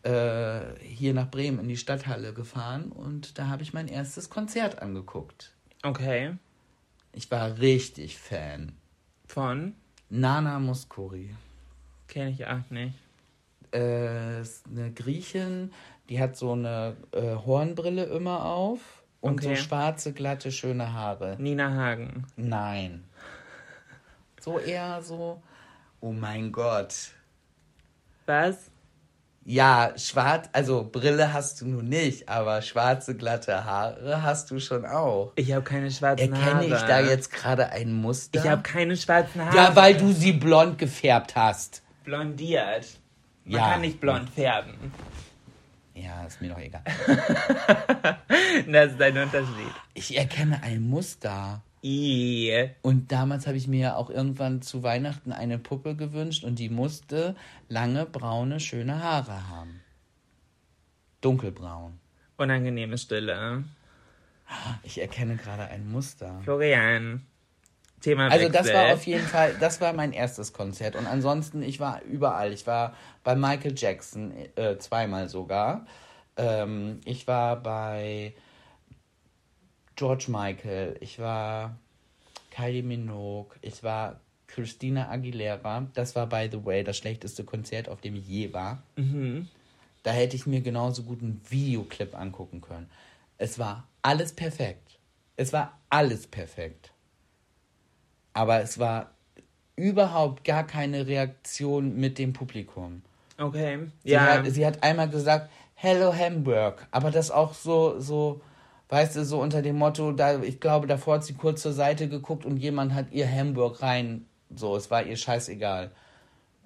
äh, hier nach Bremen in die Stadthalle gefahren und da habe ich mein erstes Konzert angeguckt. Okay. Ich war richtig Fan. Von? Nana Muscuri. Kenne ich auch nicht. Äh, ist eine Griechin, die hat so eine äh, Hornbrille immer auf und Okay. so schwarze, glatte, schöne Haare. Nina Hagen. Nein. So eher so, oh mein Gott. Was? Ja, schwarz, also Brille hast du nun nicht, aber schwarze, glatte Haare hast du schon auch. Ich habe keine schwarzen Haare. Erkenne ich da jetzt gerade ein Muster? Ich habe keine schwarzen Haare. ja, weil du sie blond gefärbt hast. blondiert. Man Ja. kann nicht blond färben. Ja, ist mir doch egal. Das ist ein Unterschied. Ich erkenne ein Muster. I. Und damals habe ich mir ja auch irgendwann zu Weihnachten eine Puppe gewünscht und die musste lange, braune, schöne Haare haben. Dunkelbraun. Unangenehme Stille. Ich erkenne gerade ein Muster. Florian. Thema Also das war auf jeden Fall, das war mein erstes Konzert. Und ansonsten, ich war überall. Ich war bei Michael Jackson, äh, zweimal sogar. Ähm, ich war bei George Michael. Ich war Kylie Minogue. Ich war Christina Aguilera. Das war, by the way, das schlechteste Konzert, auf dem ich je war. Da hätte ich mir genauso gut einen Videoclip angucken können. Es war alles perfekt. Es war alles perfekt. Aber es war überhaupt gar keine Reaktion mit dem Publikum. Okay. Sie, ja. hat, sie hat einmal gesagt, Hello Hamburg. Aber das auch so, so, weißt du, so unter dem Motto, da, ich glaube, davor hat sie kurz zur Seite geguckt und jemand hat ihr Hamburg rein. So, es war ihr scheißegal.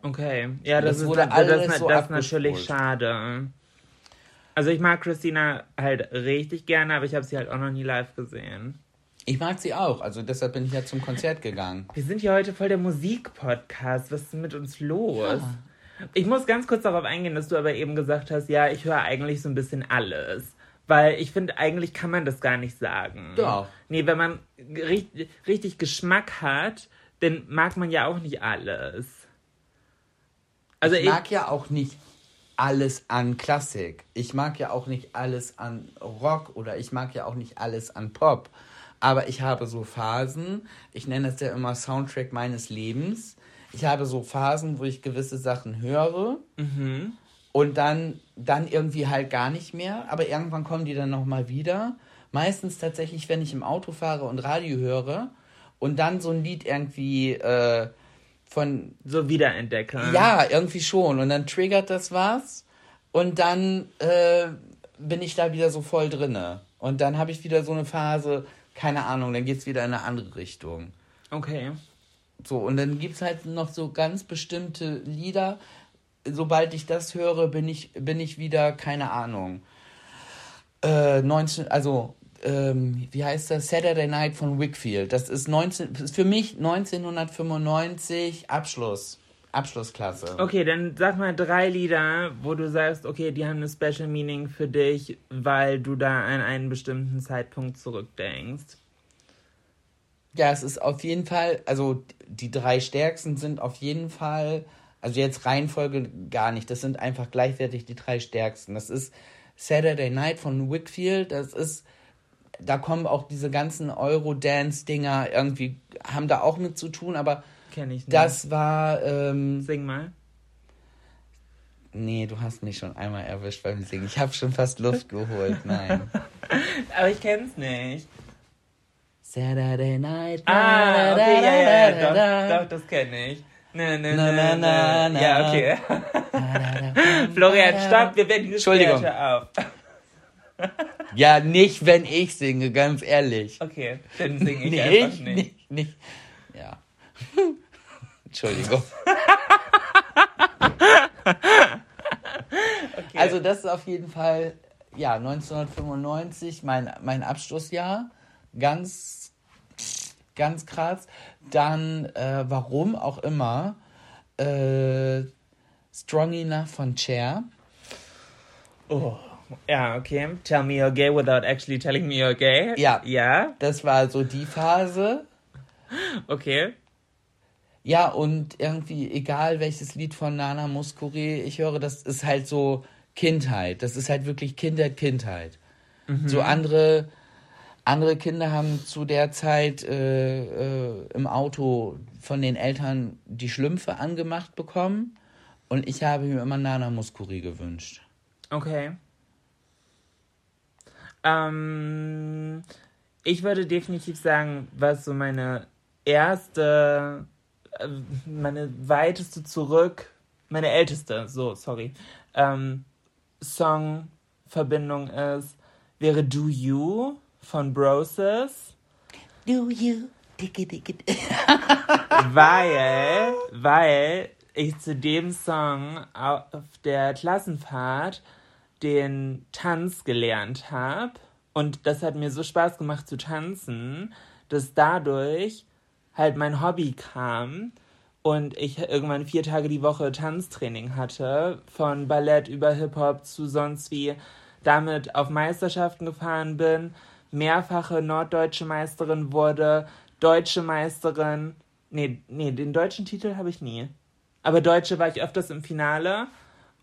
Okay, ja, das, Das ist, wurde das, alles das, so das ist natürlich schade. Also ich mag Christina halt richtig gerne, aber ich habe sie halt auch noch nie live gesehen. Ich mag sie auch, also deshalb bin ich ja zum Konzert gegangen. Wir sind hier heute voll der Musikpodcast. Was ist denn mit uns los? Ich muss ganz kurz darauf eingehen, dass du aber eben gesagt hast, ja, ich höre eigentlich so ein bisschen alles. Weil ich finde, eigentlich kann man das gar nicht sagen. Doch. Nee, wenn man richtig, richtig Geschmack hat, dann mag man ja auch nicht alles. Also ich mag ja auch nicht alles an Klassik. Ich mag ja auch nicht alles an Rock oder ich mag ja auch nicht alles an Pop. Aber ich habe so Phasen, ich nenne das ja immer Soundtrack meines Lebens. Ich habe so Phasen, wo ich gewisse Sachen höre und dann, dann irgendwie halt gar nicht mehr. Aber irgendwann kommen die dann nochmal wieder. Meistens tatsächlich, wenn ich im Auto fahre und Radio höre und dann so ein Lied irgendwie äh, von so wiederentdecken. ja, irgendwie schon. Und dann triggert das was. Und dann äh, bin ich da wieder so voll drinne. Und dann habe ich wieder so eine Phase, keine Ahnung, dann geht's wieder in eine andere Richtung. Okay. So, und dann gibt's halt noch so ganz bestimmte Lieder. Sobald ich das höre, bin ich, bin ich wieder, keine Ahnung. Äh, 19, also, ähm, wie heißt das? Saturday Night von Wickfield. Das ist 19, ist für mich 1995 Abschluss. Abschlussklasse. Okay, dann sag mal drei Lieder, wo du sagst, okay, die haben eine Special Meaning für dich, weil du da an einen bestimmten Zeitpunkt zurückdenkst. Ja, es ist auf jeden Fall, also die drei stärksten sind auf jeden Fall, also jetzt Reihenfolge gar nicht, das sind einfach gleichwertig die drei stärksten. Das ist Saturday Night von Wickfield, das ist, da kommen auch diese ganzen Eurodance-Dinger irgendwie, haben da auch mit zu tun, aber Kenn ich nicht. das war, ähm, Sing mal. nee, du hast mich schon einmal erwischt beim Singen. Ich habe schon fast Luft geholt, nein. Aber ich kenn's nicht. Saturday Night. Ah, okay, ja, ja, ja, doch, doch, das kenne ich. Na, na, Na, na, na, na. Ja, okay. Florian, stopp, wir werden diese Entschuldigung. Auf. Ja, nicht, wenn ich singe, ganz ehrlich. Okay, dann singe ich einfach nicht, nicht. nicht, nicht. Ja. Entschuldigung. Also das ist auf jeden Fall, ja, 1995, mein, mein Abschlussjahr. Ganz, ganz krass. Dann, äh, warum auch immer, äh, Strong Enough von Cher. Oh. Ja, okay. Tell me you're gay without actually telling me you're gay. Ja. Ja, Das war so die Phase. okay. Ja, und irgendwie, egal welches Lied von Nana Muscuri ich höre, das ist halt so Kindheit. Das ist halt wirklich Kindheit, Kindheit. So andere, andere Kinder haben zu der Zeit äh, äh, im Auto von den Eltern die Schlümpfe angemacht bekommen. Und ich habe mir immer Nana Muscuri gewünscht. Okay. Ähm, ich würde definitiv sagen, was so meine erste, meine weiteste zurück, meine älteste, so, sorry, ähm, Songverbindung ist, wäre Do You von Broses. Do you? Dicke, dicke. weil, weil ich zu dem Song auf der Klassenfahrt den Tanz gelernt habe. Und das hat mir so Spaß gemacht zu tanzen, dass dadurch halt mein Hobby kam und ich irgendwann vier Tage die Woche Tanztraining hatte, von Ballett über Hip-Hop zu sonst wie, damit auf Meisterschaften gefahren bin, mehrfache norddeutsche Meisterin wurde, deutsche Meisterin, nee, nee, den deutschen Titel habe ich nie. Aber Deutsche war ich öfters im Finale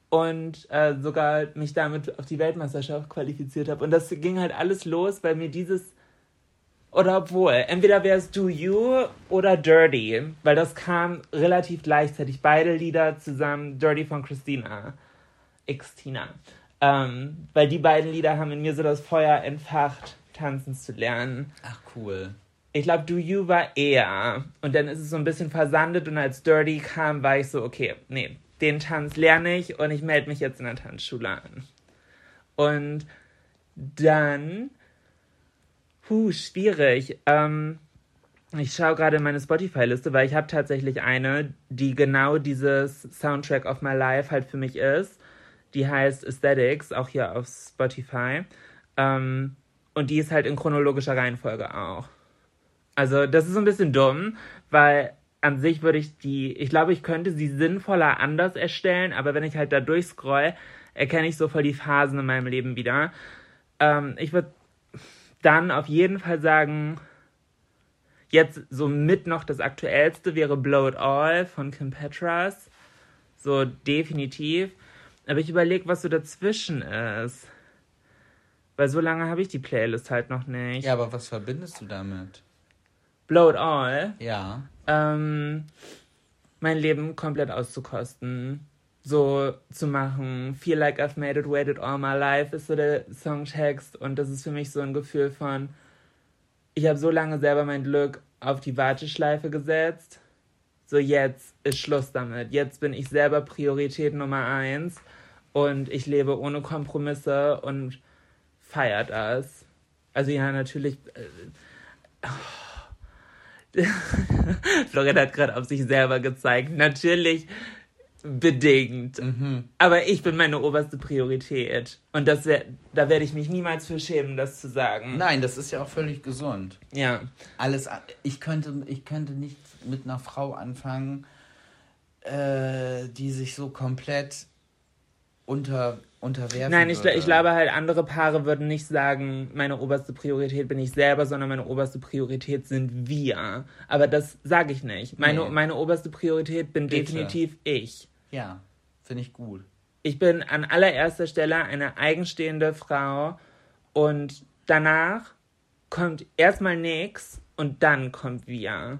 und äh, sogar mich damit auf die Weltmeisterschaft qualifiziert habe. Und das ging halt alles los, weil mir dieses oder obwohl, entweder wäre es Do You oder Dirty, weil das kam relativ gleichzeitig. Beide Lieder zusammen, Dirty von Christina, X-Tina. Ähm, weil die beiden Lieder haben in mir so das Feuer entfacht, tanzen zu lernen. Ach, cool. Ich glaube, Do You war eher. Und dann ist es so ein bisschen versandet und als Dirty kam, war ich so, okay, nee, den Tanz lerne ich und ich melde mich jetzt in der Tanzschule an. Und dann, puh, schwierig. Ähm, ich schaue gerade in meine Spotify-Liste, weil ich habe tatsächlich eine, die genau dieses Soundtrack of My Life halt für mich ist. Die heißt Aesthetics, auch hier auf Spotify. Ähm, und die ist halt in chronologischer Reihenfolge auch. Also das ist ein bisschen dumm, weil an sich würde ich die, ich glaube, ich könnte sie sinnvoller anders erstellen, aber wenn ich halt da durchscroll, erkenne ich so voll die Phasen in meinem Leben wieder. Ähm, ich würde dann auf jeden Fall sagen, jetzt so mit noch das aktuellste wäre Blow It All von Kim Petras. So definitiv. Aber ich überlege, was so dazwischen ist. Weil so lange habe ich die Playlist halt noch nicht. Ja, aber was verbindest du damit? Blow It All. Ja. ähm, mein Leben komplett auszukosten. So zu machen. Feel like I've made it, waited all my life ist so der Songtext. Und das ist für mich so ein Gefühl von, ich habe so lange selber mein Glück auf die Warteschleife gesetzt. So jetzt ist Schluss damit. Jetzt bin ich selber Priorität Nummer eins. Und ich lebe ohne Kompromisse und feier das. Also ja, natürlich. Äh, Florian hat gerade auf sich selber gezeigt. Natürlich bedingt. Aber ich bin meine oberste Priorität. Und das wär, da werde ich mich niemals für schämen, das zu sagen. Nein, das ist ja auch völlig gesund. Ja. Alles, ich könnte, ich könnte nicht mit einer Frau anfangen, äh, die sich so komplett unter, unterwerfen Nein, ich, würde. ich glaube halt, andere Paare würden nicht sagen, meine oberste Priorität bin ich selber, sondern meine oberste Priorität sind wir. Aber das sage ich nicht. Meine, Nee. meine oberste Priorität bin Bitte. definitiv ich. Ja, finde ich gut. Ich bin an allererster Stelle eine eigenstehende Frau und danach kommt erstmal nix und dann kommt wir.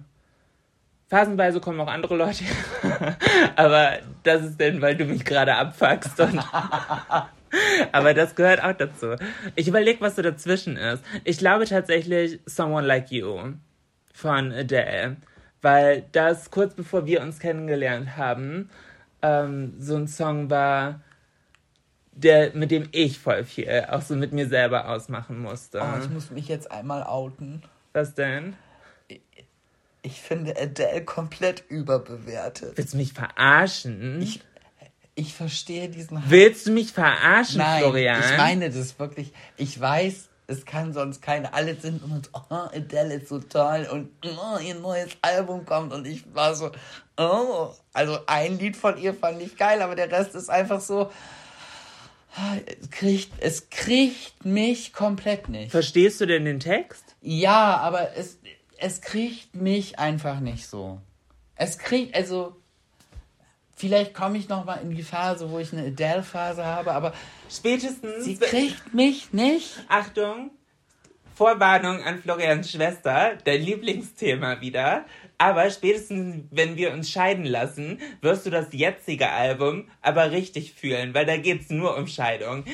Phasenweise kommen auch andere Leute, aber das ist denn, weil du mich gerade abfuckst. Aber das gehört auch dazu. Ich überlege, was so dazwischen ist. Ich glaube tatsächlich Someone Like You von Adele, weil das kurz bevor wir uns kennengelernt haben, ähm, so ein Song war, der, mit dem ich voll viel auch so mit mir selber ausmachen musste. Oh, ich muss mich jetzt einmal outen. Was denn? Ich finde Adele komplett überbewertet. Willst du mich verarschen? Ich, ich verstehe diesen Willst du mich verarschen, Nein, Florian? ich meine das wirklich. Ich weiß, Es kann sonst keiner. Alle sind so, oh, Adele ist so toll und oh, ihr neues Album kommt und ich war so, oh. Also ein Lied von ihr fand ich geil, aber der Rest ist einfach so, es kriegt, es kriegt mich komplett nicht. Verstehst du denn den Text? Ja, aber es, es kriegt mich einfach nicht so. Es kriegt, also, vielleicht komme ich noch mal in die Phase, wo ich eine Adele-Phase habe, aber Spätestens. sie kriegt mich nicht. Achtung, Vorwarnung an Florians Schwester, dein Lieblingsthema wieder. Aber spätestens, wenn wir uns scheiden lassen, wirst du das jetzige Album aber richtig fühlen, weil da geht's nur um Scheidung.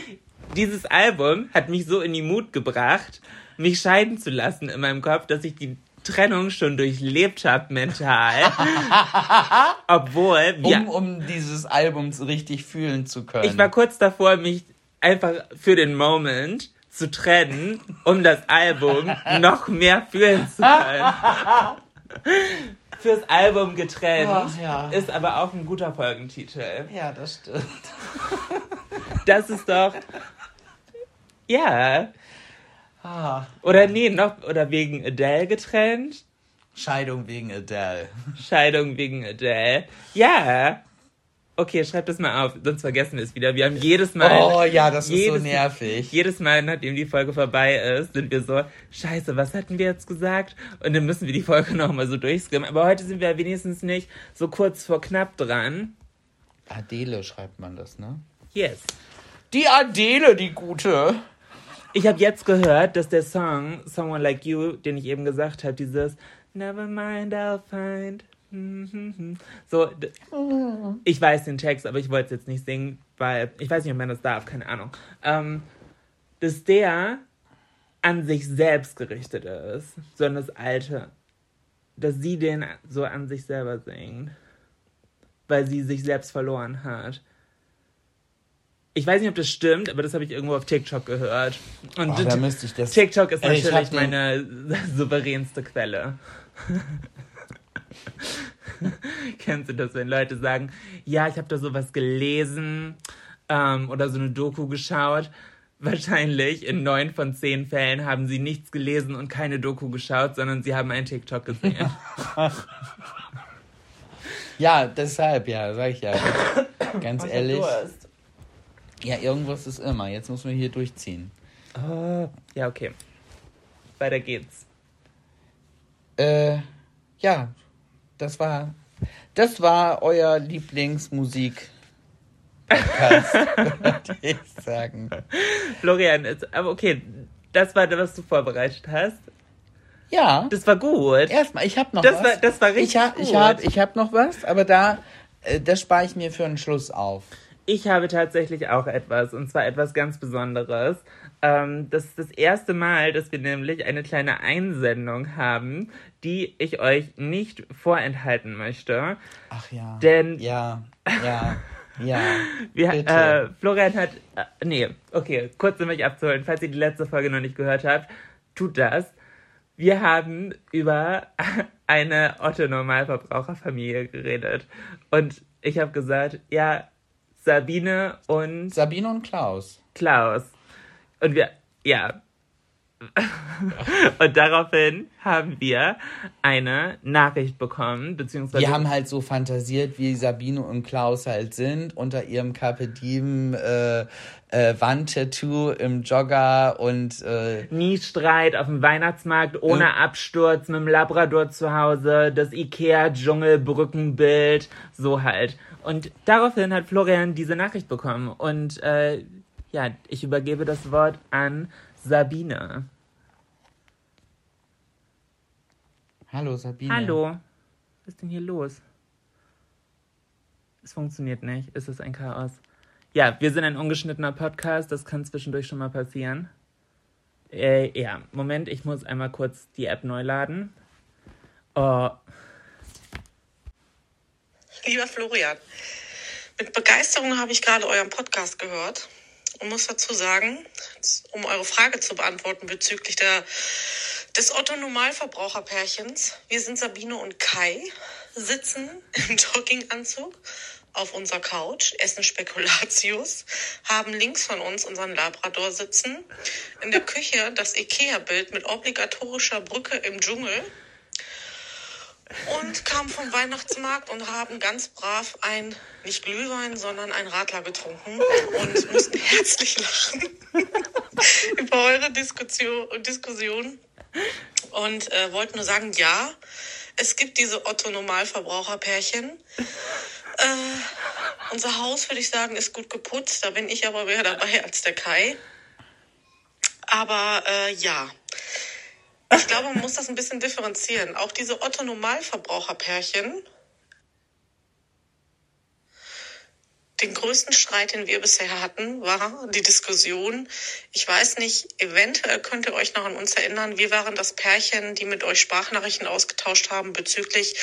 Dieses Album hat mich so in die Mut gebracht, mich scheiden zu lassen in meinem Kopf, dass ich die Trennung schon durchlebt habe mental. Obwohl wir Um, um dieses Album so richtig fühlen zu können. ich war kurz davor, mich einfach für den Moment zu trennen, um das Album noch mehr fühlen zu können. Fürs Album getrennt Ach, ja. ist aber auch ein guter Folgentitel. ja, das stimmt. Das ist doch. Ja. Ah. Oder nee, noch. Oder wegen Adele getrennt. Scheidung wegen Adele. Scheidung wegen Adele. Ja. Okay, schreib das mal auf, sonst vergessen wir es wieder. Wir haben jedes Mal. Oh ja, das ist so jedes, nervig. Jedes Mal, nachdem die Folge vorbei ist, sind wir so, scheiße, was hatten wir jetzt gesagt? Und dann müssen wir die Folge nochmal so durchskimmen. Aber heute sind wir wenigstens nicht so kurz vor knapp dran. Adele schreibt man das, ne? Yes. Die Adele, die gute. Ich habe jetzt gehört, dass der Song Someone Like You, den ich eben gesagt habe, dieses Never mind, I'll find. So, d- ich weiß den Text, aber ich wollte es jetzt nicht singen, weil ich weiß nicht, ob man das darf, keine Ahnung. Ähm, dass der an sich selbst gerichtet ist, sondern das Alte. Dass sie den so an sich selber singt, weil sie sich selbst verloren hat. Ich weiß nicht, ob das stimmt, aber das habe ich irgendwo auf TikTok gehört. Und Oh, da müsste ich das- TikTok ist Ey, ich natürlich meine souveränste Quelle. Kennst du das, wenn Leute sagen, ja, ich habe da sowas gelesen ähm, oder so eine Doku geschaut? Wahrscheinlich in neun von zehn Fällen haben sie nichts gelesen und keine Doku geschaut, sondern sie haben einen TikTok gesehen. Ja, deshalb, ja, sag ich ja. Ganz ehrlich. Ja, irgendwas ist immer. Jetzt muss man hier durchziehen. Oh, ja, okay. Weiter geht's. Äh, ja, das war, das war euer Lieblingsmusik. Würde ich sagen. Florian, ist, aber okay, das war, was du vorbereitet hast. Ja, Das war gut. erstmal, ich habe noch Das was. war- das war richtig Ich habe ich gut. hab, ich hab noch was, aber da, äh, das spare ich mir für einen Schluss auf. Ich habe tatsächlich auch etwas, und zwar etwas ganz Besonderes. Ähm, das ist das erste Mal, dass wir nämlich eine kleine Einsendung haben, die ich euch nicht vorenthalten möchte. Ach ja. Denn- Ja, ja, ja. Wir, Bitte. äh, Florian hat. Äh, nee, okay, kurz um mich abzuholen. Falls ihr die letzte Folge noch nicht gehört habt, tut das. Wir haben über eine Otto-Normalverbraucherfamilie geredet. Und ich habe gesagt, ja, Sabine und Sabine und Klaus. Klaus. Und wir, ja. und daraufhin haben wir eine Nachricht bekommen, beziehungsweise. Die haben halt so fantasiert, wie Sabine und Klaus halt sind, unter ihrem Carpe Diem äh, äh, Wandtattoo im Jogger und äh, Nie Streit auf dem Weihnachtsmarkt ohne Absturz mit dem Labrador zu Hause, das Ikea-Dschungelbrückenbild, so halt. Und daraufhin hat Florian diese Nachricht bekommen. Und äh, ja, ich übergebe das Wort an Sabine. Hallo Sabine. Hallo. Was ist denn hier los? Es funktioniert nicht. Es ist ein Chaos. Ja, wir sind ein ungeschnittener Podcast. Das kann zwischendurch schon mal passieren. Äh, ja, Moment, ich muss einmal kurz die App neu laden. Oh, Lieber Florian, mit Begeisterung habe ich gerade euren Podcast gehört und muss dazu sagen, um eure Frage zu beantworten bezüglich der, des Otto-Normalverbraucherpärchens, wir sind Sabine und Kai, sitzen im Jogginganzug auf unserer Couch, essen Spekulatius, haben links von uns unseren Labrador sitzen, in der Küche das Ikea-Bild mit obligatorischer Brücke im Dschungel und kamen vom Weihnachtsmarkt und haben ganz brav ein, nicht Glühwein, sondern ein Radler getrunken und mussten herzlich lachen über eure Diskussion, Diskussion und äh, wollten nur sagen, ja, es gibt diese Otto-Normalverbraucherpärchen. Äh, unser Haus, würde ich sagen, ist gut geputzt. Da bin ich aber mehr dabei als der Kai. Aber äh, ja, ich glaube, man muss das ein bisschen differenzieren. Auch diese Otto-Normalverbraucherpärchen, den größten Streit, den wir bisher hatten, war die Diskussion. Ich weiß nicht, eventuell könnt ihr euch noch an uns erinnern. Wir waren das Pärchen, die mit euch Sprachnachrichten ausgetauscht haben bezüglich,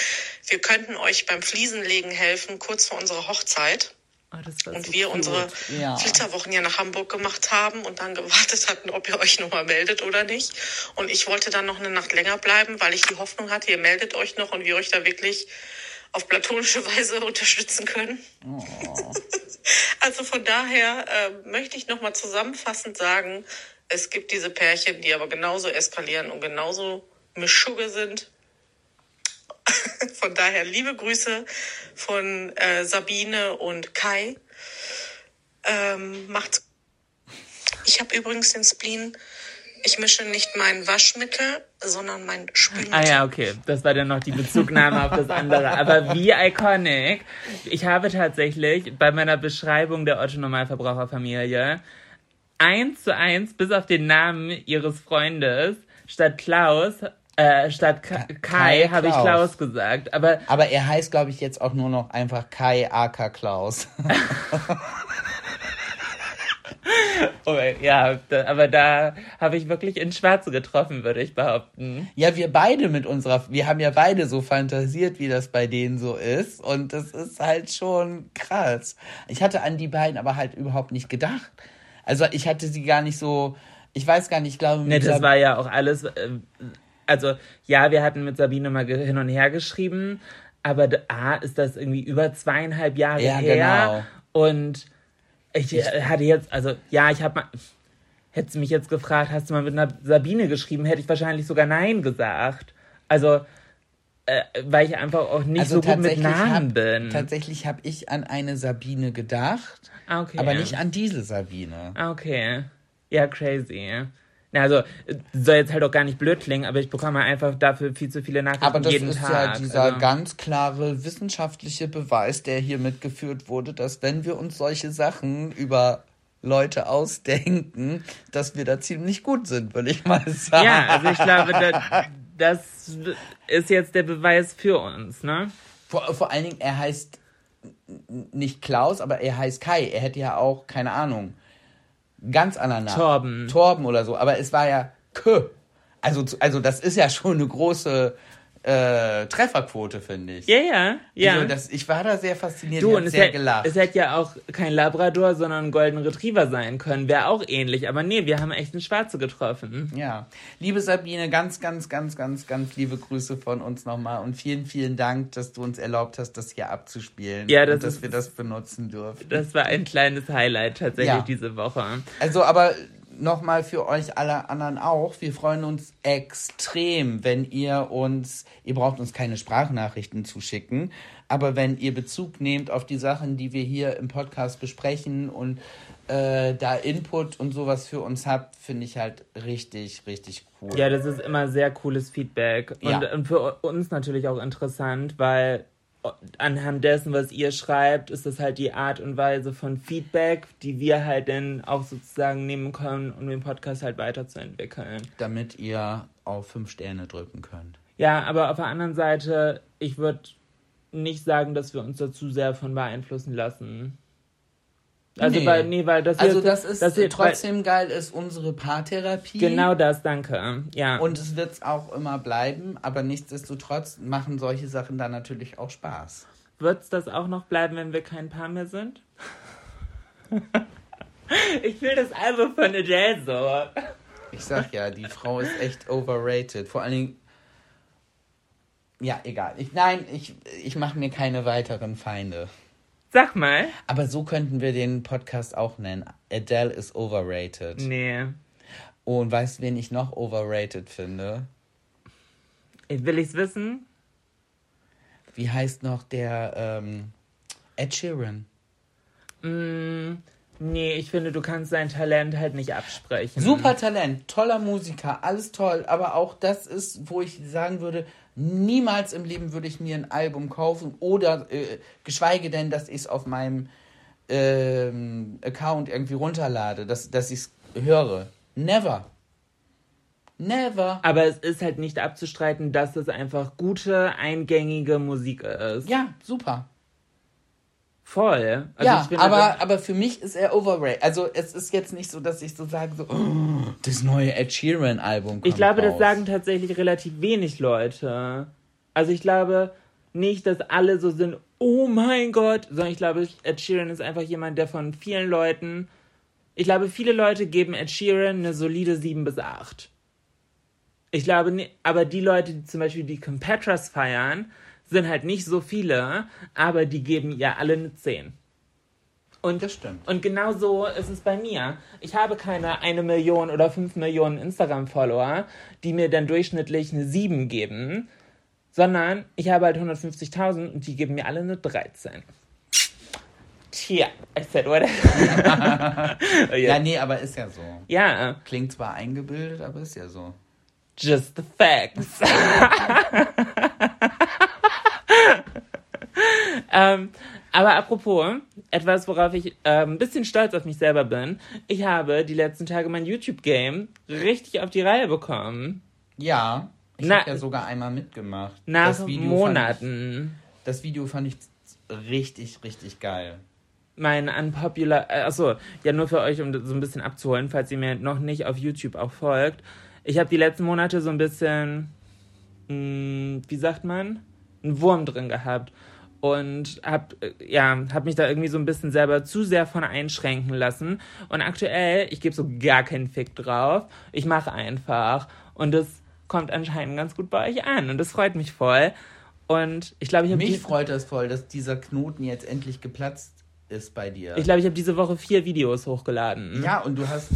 wir könnten euch beim Fliesenlegen helfen, kurz vor unserer Hochzeit. Oh, war Und so wir cute. unsere Ja. Flitterwochen ja nach Hamburg gemacht haben und dann gewartet hatten, ob ihr euch nochmal meldet oder nicht. Und ich wollte dann noch eine Nacht länger bleiben, weil ich die Hoffnung hatte, ihr meldet euch noch und wir euch da wirklich auf platonische Weise unterstützen können. Also von daher äh, möchte ich nochmal zusammenfassend sagen, es gibt diese Pärchen, die aber genauso eskalieren und genauso Mischugge sind. Von daher liebe Grüße von äh, Sabine und Kai. Ähm, macht's. Ich habe übrigens den Spleen. Ich mische nicht mein Waschmittel, sondern mein Spülmittel. Ah ja, okay. Das war dann noch die Bezugnahme auf das andere. Aber wie iconic. Ich habe tatsächlich bei meiner Beschreibung der Otto-Normalverbraucherfamilie eins zu eins, bis auf den Namen ihres Freundes, statt Klaus, äh, statt Ka Kai, Kai habe ich Klaus. Gesagt. Aber Aber er heißt, glaube ich, jetzt auch nur noch einfach Kai Aka Klaus. oh, ja, da, aber da habe ich wirklich ins Schwarze getroffen, würde ich behaupten. Ja, wir beide mit unserer, wir haben ja beide so fantasiert, wie das bei denen so ist. Und das ist halt schon krass. Ich hatte an die beiden aber halt überhaupt nicht gedacht. Also ich hatte sie gar nicht so, ich weiß gar nicht, ich glaube, Ne, mit das war ja auch alles. Äh, also, ja, wir hatten mit Sabine mal hin und her geschrieben, aber A, ist das irgendwie über zweieinhalb Jahre Ja, her. genau. Und ich, äh, hatte jetzt, also, ja, ich habe mal. Hättest du mich jetzt gefragt, hast du mal mit einer Sabine geschrieben, hätte ich wahrscheinlich sogar Nein gesagt. Also, äh, weil ich einfach auch nicht so gut mit Namen hab, bin. Tatsächlich habe ich an eine Sabine gedacht, Ah, okay. aber nicht an diese Sabine. Ah, okay. Ja, crazy. Na, also, soll jetzt halt auch gar nicht blöd klingen, aber ich bekomme einfach dafür viel zu viele Nachrichten Aber das jeden ist Tag. ja dieser also. ganz klare wissenschaftliche Beweis, der hier mitgeführt wurde, dass wenn wir uns solche Sachen über Leute ausdenken, dass wir da ziemlich gut sind, würde ich mal sagen. Ja, also ich glaube, da, das ist jetzt der Beweis für uns, ne? Vor, vor allen Dingen, er heißt nicht Klaus, aber er heißt Kai. Er hätte ja auch, keine Ahnung, ganz anderen Namen. Torben. Torben oder so. Aber es war ja Kö. Also, also das ist ja schon eine große äh, Trefferquote, finde ich. Ja, ja, ja. Also das, ich war da sehr fasziniert, du, und sehr hätte, gelacht. es hätte ja auch kein Labrador, sondern ein Golden Retriever sein können. Wäre auch ähnlich. Aber nee, wir haben echt eine Schwarze getroffen. Ja, liebe Sabine, ganz, ganz, ganz, ganz, ganz liebe Grüße von uns nochmal und vielen, vielen Dank, dass du uns erlaubt hast, das hier abzuspielen. Ja, das und dass ist- wir das benutzen dürfen. Das war ein kleines Highlight tatsächlich Ja. diese Woche. Also, aber nochmal für euch alle anderen auch. Wir freuen uns extrem, wenn ihr uns, ihr braucht uns keine Sprachnachrichten zu schicken, aber wenn ihr Bezug nehmt auf die Sachen, die wir hier im Podcast besprechen und äh, da Input und sowas für uns habt, finde ich halt richtig, richtig cool. Ja, das ist immer sehr cooles Feedback. Und, Ja. und für uns natürlich auch interessant, weil anhand dessen, was ihr schreibt, ist das halt die Art und Weise von Feedback, die wir halt dann auch sozusagen nehmen können, um den Podcast halt weiterzuentwickeln. Damit ihr auf fünf Sterne drücken könnt. Ja, aber auf der anderen Seite, ich würde nicht sagen, dass wir uns dazu sehr von beeinflussen lassen. Also, Nee. weil, nee, weil das Also jetzt- das ist das jetzt- trotzdem geil, ist unsere Paartherapie. Weil, genau das, danke. Ja. Und es wird es auch immer bleiben, aber nichtsdestotrotz machen solche Sachen dann natürlich auch Spaß. Wird's das auch noch bleiben, wenn wir kein Paar mehr sind? ich will das Album von Adele so. Ich sag ja, die Frau ist echt overrated. Vor allen Dingen. Ja, egal. Ich, nein, ich, ich mache mir keine weiteren Feinde. Sag mal. Aber so könnten wir den Podcast auch nennen. Adele is overrated. Nee. Und weißt du, wen ich noch overrated finde? Will ich's wissen? Wie heißt noch der ähm, Ed Sheeran? Mm, nee, ich finde, du kannst sein Talent halt nicht absprechen. Super Talent, toller Musiker, alles toll. Aber auch das ist, wo ich sagen würde, niemals im Leben würde ich mir ein Album kaufen oder äh, geschweige denn, dass ich es auf meinem ähm, Account irgendwie runterlade, dass, dass ich es höre. Never. Never. Aber es ist halt nicht abzustreiten, dass es einfach gute, eingängige Musik ist. Ja, super. Voll. Also ja, ich finde, aber, aber für mich ist er overrated. Also es ist jetzt nicht so, dass ich so sage, so, oh, das neue Ed Sheeran-Album kommt Ich glaube, das raus. sagen tatsächlich relativ wenig Leute. Also ich glaube nicht, dass alle so sind, oh mein Gott, sondern ich glaube, Ed Sheeran ist einfach jemand, der von vielen Leuten, ich glaube, viele Leute geben Ed Sheeran eine solide 7 bis 8. Ich glaube, aber die Leute, die zum Beispiel die Competras feiern, sind halt nicht so viele, aber die geben ihr alle eine 10. Und, Das stimmt. Und genau so ist es bei mir. Ich habe keine eine Million oder fünf Millionen Instagram-Follower, die mir dann durchschnittlich eine 7 geben, sondern ich habe halt 150.000 und die geben mir alle eine 13. Tja, I said what? Ja, ja, nee, aber ist ja so. ja, Klingt zwar eingebildet, aber ist ja so. just the facts. ähm, aber apropos, etwas, worauf ich ähm, ein bisschen stolz auf mich selber bin. Ich habe die letzten Tage mein YouTube-Game richtig auf die Reihe bekommen. Ja, ich habe ja sogar einmal mitgemacht. Nach das Video Monaten. Ich, das Video fand ich richtig, richtig geil. Mein unpopular, äh, achso, ja nur für euch, um so ein bisschen abzuholen, falls ihr mir noch nicht auf YouTube auch folgt. Ich habe die letzten Monate so ein bisschen, mh, wie sagt man, einen Wurm drin gehabt und hab äh, ja hab mich da irgendwie so ein bisschen selber zu sehr von einschränken lassen. Und aktuell ich gebe so gar keinen Fick drauf. Ich mache einfach. Und das kommt anscheinend ganz gut bei euch an. Und das freut mich voll. Und ich glaube ich habe Mich freut das voll, dass dieser Knoten jetzt endlich geplatzt ist bei dir. ich glaube ich habe diese Woche vier Videos hochgeladen. Ja, und du hast.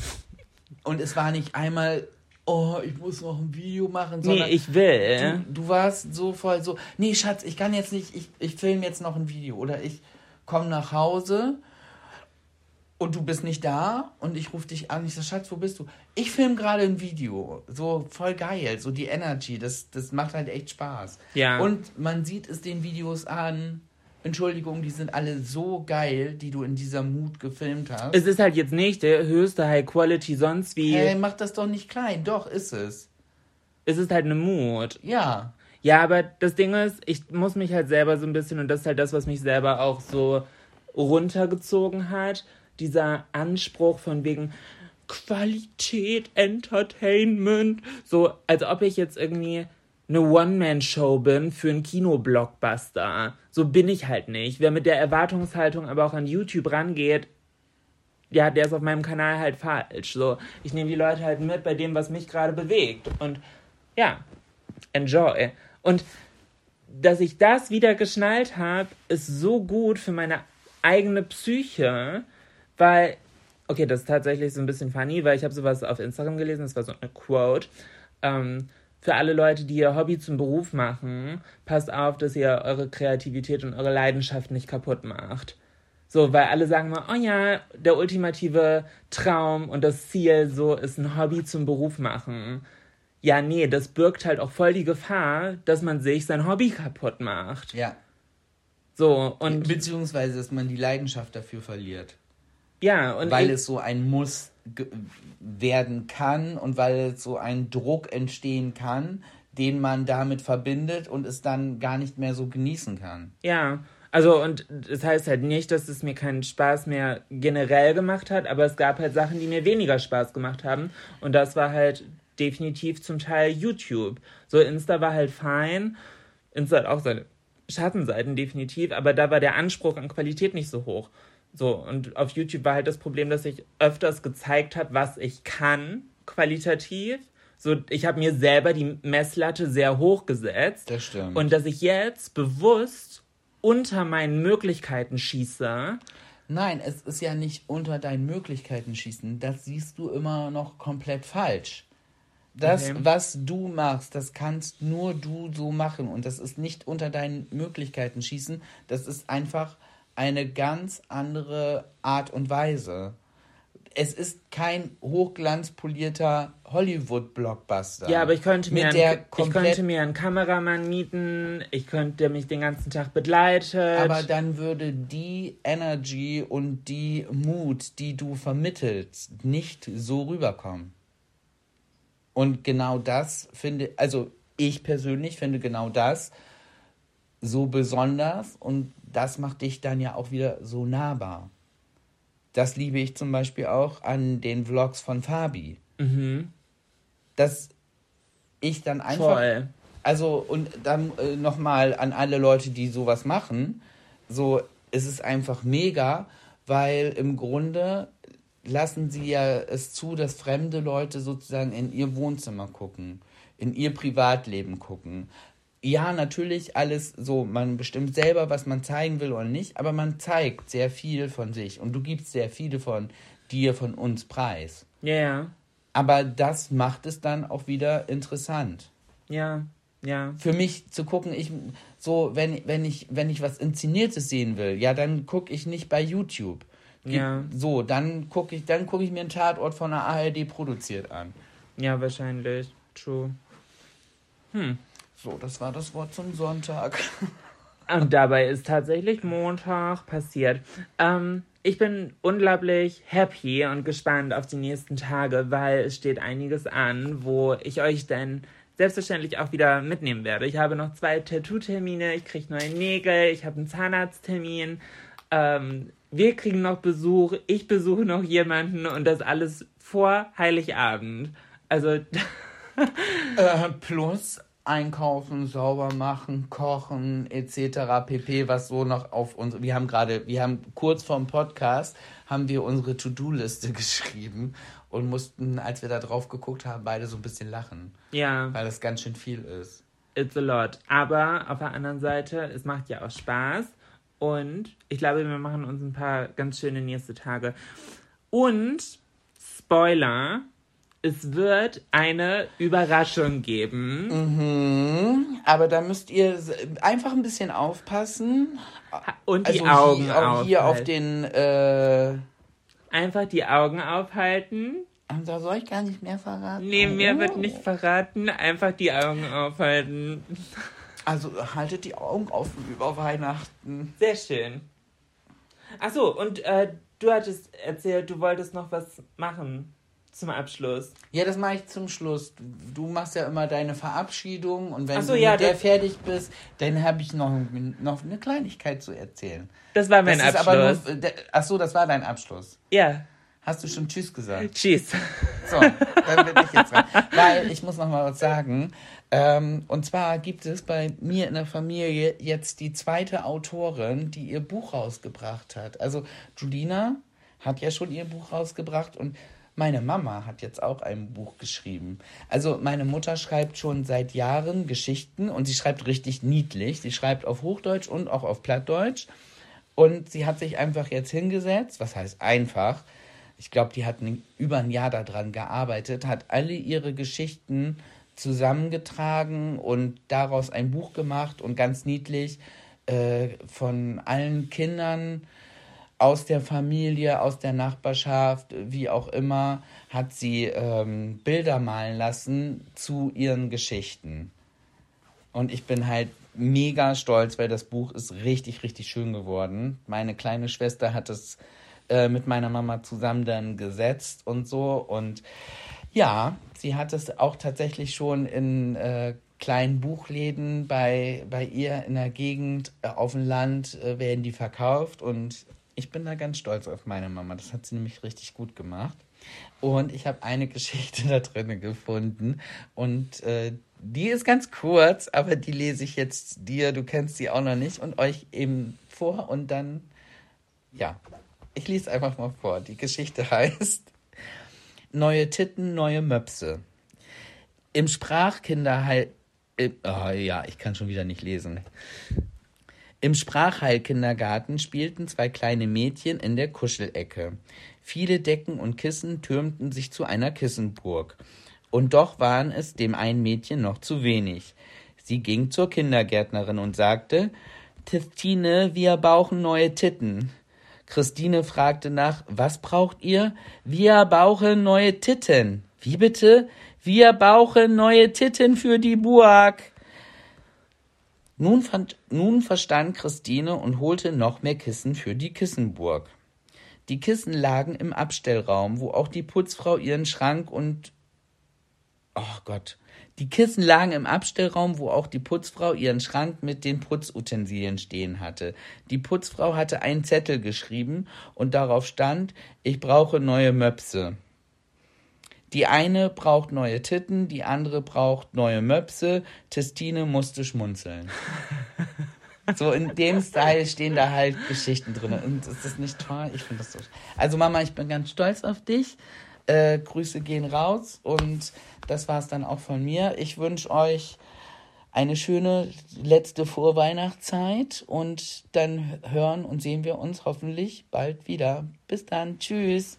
Und es war nicht einmal, oh, ich muss noch ein Video machen, nee sondern. ich will du, du warst so voll so, nee, Schatz, ich kann jetzt nicht, ich, ich filme jetzt noch ein Video. Oder ich komme nach Hause und du bist nicht da und ich rufe dich an. Ich sage, Schatz, wo bist du? Ich filme gerade ein Video. So voll geil, so die Energy, das, das macht halt echt Spaß. Ja. Und man sieht es den Videos an. Entschuldigung, die sind alle so geil, die du in dieser Mut gefilmt hast. es ist halt jetzt nicht der höchste High Quality sonst wie Hey, mach das doch nicht klein. Doch, ist es. es ist halt eine Mut Ja. Ja, aber das Ding ist, ich muss mich halt selber so ein bisschen, und das ist halt das, was mich selber auch so runtergezogen hat, dieser Anspruch von wegen Qualität, Entertainment, so als ob ich jetzt irgendwie eine One-Man-Show bin für einen Kinoblockbuster. So bin ich halt nicht. Wer mit der Erwartungshaltung aber auch an YouTube rangeht, ja, der ist auf meinem Kanal halt falsch. So, ich nehme die Leute halt mit bei dem, was mich gerade bewegt. Und ja, enjoy. Und dass ich das wieder geschnallt habe, ist so gut für meine eigene Psyche, weil, okay, das ist tatsächlich so ein bisschen funny, weil ich habe sowas auf Instagram gelesen, das war so eine Quote. Ähm, für alle Leute, die ihr Hobby zum Beruf machen, passt auf, dass ihr eure Kreativität und eure Leidenschaft nicht kaputt macht. So, weil alle sagen mal, oh ja, der ultimative Traum und das Ziel so ist ein Hobby zum Beruf machen. Ja, nee, das birgt halt auch voll die Gefahr, dass man sich sein Hobby kaputt macht. Ja. So, und Beziehungsweise, dass man die Leidenschaft dafür verliert. ja, und weil ich, es so ein Muss werden kann und weil so ein Druck entstehen kann, den man damit verbindet und es dann gar nicht mehr so genießen kann. ja, also und das heißt halt nicht, dass es mir keinen Spaß mehr generell gemacht hat, aber es gab halt Sachen, die mir weniger Spaß gemacht haben und das war halt definitiv zum Teil YouTube. So Insta war halt fein, Insta hat auch seine Schattenseiten definitiv, aber da war der Anspruch an Qualität nicht so hoch. So, und auf YouTube war halt das Problem, dass ich öfters gezeigt habe, was ich kann, qualitativ. So, ich habe mir selber die Messlatte sehr hoch gesetzt. Das stimmt. Und dass ich jetzt bewusst unter meinen Möglichkeiten schieße. Nein, es ist ja nicht unter deinen Möglichkeiten schießen. Das siehst du immer noch komplett falsch. Das, Okay. was du machst, das kannst nur du so machen. Und das ist nicht unter deinen Möglichkeiten schießen. Das ist einfach eine ganz andere Art und Weise. Es ist kein hochglanzpolierter Hollywood-Blockbuster. Ja, aber ich könnte, mir einen, ich könnte mir einen Kameramann mieten, ich könnte mich den ganzen Tag begleitet. Aber dann würde die Energy und die Mut, die du vermittelst, nicht so rüberkommen. Und genau das finde, also ich persönlich finde genau das so besonders und das macht dich dann ja auch wieder so nahbar. Das liebe ich zum Beispiel auch an den Vlogs von Fabi. Mhm. Dass ich dann einfach Voll. also und dann äh, nochmal an alle Leute, die sowas machen, so es ist einfach mega, weil im Grunde lassen sie ja es zu, dass fremde Leute sozusagen in ihr Wohnzimmer gucken, in ihr Privatleben gucken. Ja, natürlich alles so, man bestimmt selber, was man zeigen will oder nicht, aber man zeigt sehr viel von sich und du gibst sehr viele von dir, von uns preis. Ja, ja, Aber das macht es dann auch wieder interessant ja, ja. für mich zu gucken, ich so, wenn, wenn ich, wenn ich was Inszeniertes sehen will, ja, dann gucke ich nicht bei YouTube. Ja. So, dann gucke ich, dann gucke ich mir einen Tatort von der ARD produziert an. Ja, wahrscheinlich. True. So, das war das Wort zum Sonntag. Und dabei ist tatsächlich Montag passiert. Ähm, ich bin unglaublich happy und gespannt auf die nächsten Tage, weil es steht einiges an, wo ich euch dann selbstverständlich auch wieder mitnehmen werde. Ich habe noch zwei Tattoo-Termine, ich kriege neue Nägel, ich habe einen Zahnarzttermin. Ähm, wir kriegen noch Besuch, ich besuche noch jemanden und das alles vor Heiligabend. Also, Äh, plus einkaufen, sauber machen, kochen etc. pp, was so noch auf uns. Wir haben gerade, wir haben kurz vorm Podcast haben wir unsere To-Do-Liste geschrieben und mussten, als wir da drauf geguckt haben, beide so ein bisschen lachen, ja. weil das ganz schön viel ist. It's a lot. Aber auf der anderen Seite, es macht ja auch Spaß. Und ich glaube, wir machen uns ein paar ganz schöne nächste Tage. Und, Spoiler, es wird eine Überraschung geben. Mhm. Aber da müsst ihr einfach ein bisschen aufpassen. Und die Also Augen hier, auch hier auf den. Äh, Einfach die Augen aufhalten. da soll ich gar nicht mehr verraten. Nee, mir Oh. wird nicht verraten. Einfach die Augen aufhalten. Also haltet die Augen offen über Weihnachten. Sehr schön. Ach so, und äh, du hattest erzählt, du wolltest noch was machen zum Abschluss. Ja, das mache ich zum Schluss. Du machst ja immer deine Verabschiedung und wenn so, du ja, mit der fertig bist, dann habe ich noch, noch eine Kleinigkeit zu erzählen. Das war mein das Abschluss. nur. Ach so, das war dein Abschluss. ja, Hast du schon Tschüss gesagt? tschüss. So, dann bin ich jetzt dran. Weil ich muss noch mal was sagen. Ähm, und zwar gibt es bei mir in der Familie jetzt die zweite Autorin, die ihr Buch rausgebracht hat. Also Julina hat ja schon ihr Buch rausgebracht und meine Mama hat jetzt auch ein Buch geschrieben. Also meine Mutter schreibt schon seit Jahren Geschichten und sie schreibt richtig niedlich. Sie schreibt auf Hochdeutsch und auch auf Plattdeutsch. Und sie hat sich einfach jetzt hingesetzt, was heißt einfach, ich glaube, die hat über ein Jahr daran gearbeitet, hat alle ihre Geschichten zusammengetragen und daraus ein Buch gemacht und ganz niedlich äh, von allen Kindern aus der Familie, aus der Nachbarschaft, wie auch immer, hat sie ähm, Bilder malen lassen zu ihren Geschichten. Und ich bin halt mega stolz, weil das Buch ist richtig, richtig schön geworden. Meine kleine Schwester hat es äh, mit meiner Mama zusammen dann gesetzt und so. Und ja, sie hat es auch tatsächlich schon in äh, kleinen Buchläden bei, bei ihr in der Gegend äh, auf dem Land äh, werden die verkauft. Und ich bin da ganz stolz auf meine Mama. Das hat sie nämlich richtig gut gemacht. Und ich habe eine Geschichte da drin gefunden. Und äh, die ist ganz kurz, aber die lese ich jetzt dir, du kennst sie auch noch nicht, und euch eben vor. Und dann, ja, ich lese einfach mal vor. Die Geschichte heißt Neue Titten, neue Möpse. Im Sprachkinderheil... Oh ja, ich kann schon wieder nicht lesen. Im Sprachheilkindergarten spielten zwei kleine Mädchen in der Kuschelecke. Viele Decken und Kissen türmten sich zu einer Kissenburg. Und doch waren es dem einen Mädchen noch zu wenig. Sie ging zur Kindergärtnerin und sagte, Christine, wir brauchen neue Titten. Christine fragte nach, was braucht ihr? Wir brauchen neue Titten. Wie bitte? Wir brauchen neue Titten für die Burg. Nun, fand, nun verstand Christine und holte noch mehr Kissen für die Kissenburg. Die Kissen lagen im Abstellraum, wo auch die Putzfrau ihren Schrank und Oh Gott. Die Kissen lagen im Abstellraum, wo auch die Putzfrau ihren Schrank mit den Putzutensilien stehen hatte. Die Putzfrau hatte einen Zettel geschrieben und darauf stand, ich brauche neue Möpse. Die eine braucht neue Titten, die andere braucht neue Möpse. Testine musste schmunzeln. So in dem Style stehen da halt Geschichten drin. Und ist das nicht toll? Ich finde das so. Also Mama, ich bin ganz stolz auf dich. Äh, Grüße gehen raus und das war es dann auch von mir. Ich wünsche euch eine schöne letzte Vorweihnachtszeit und dann hören und sehen wir uns hoffentlich bald wieder. Bis dann. Tschüss.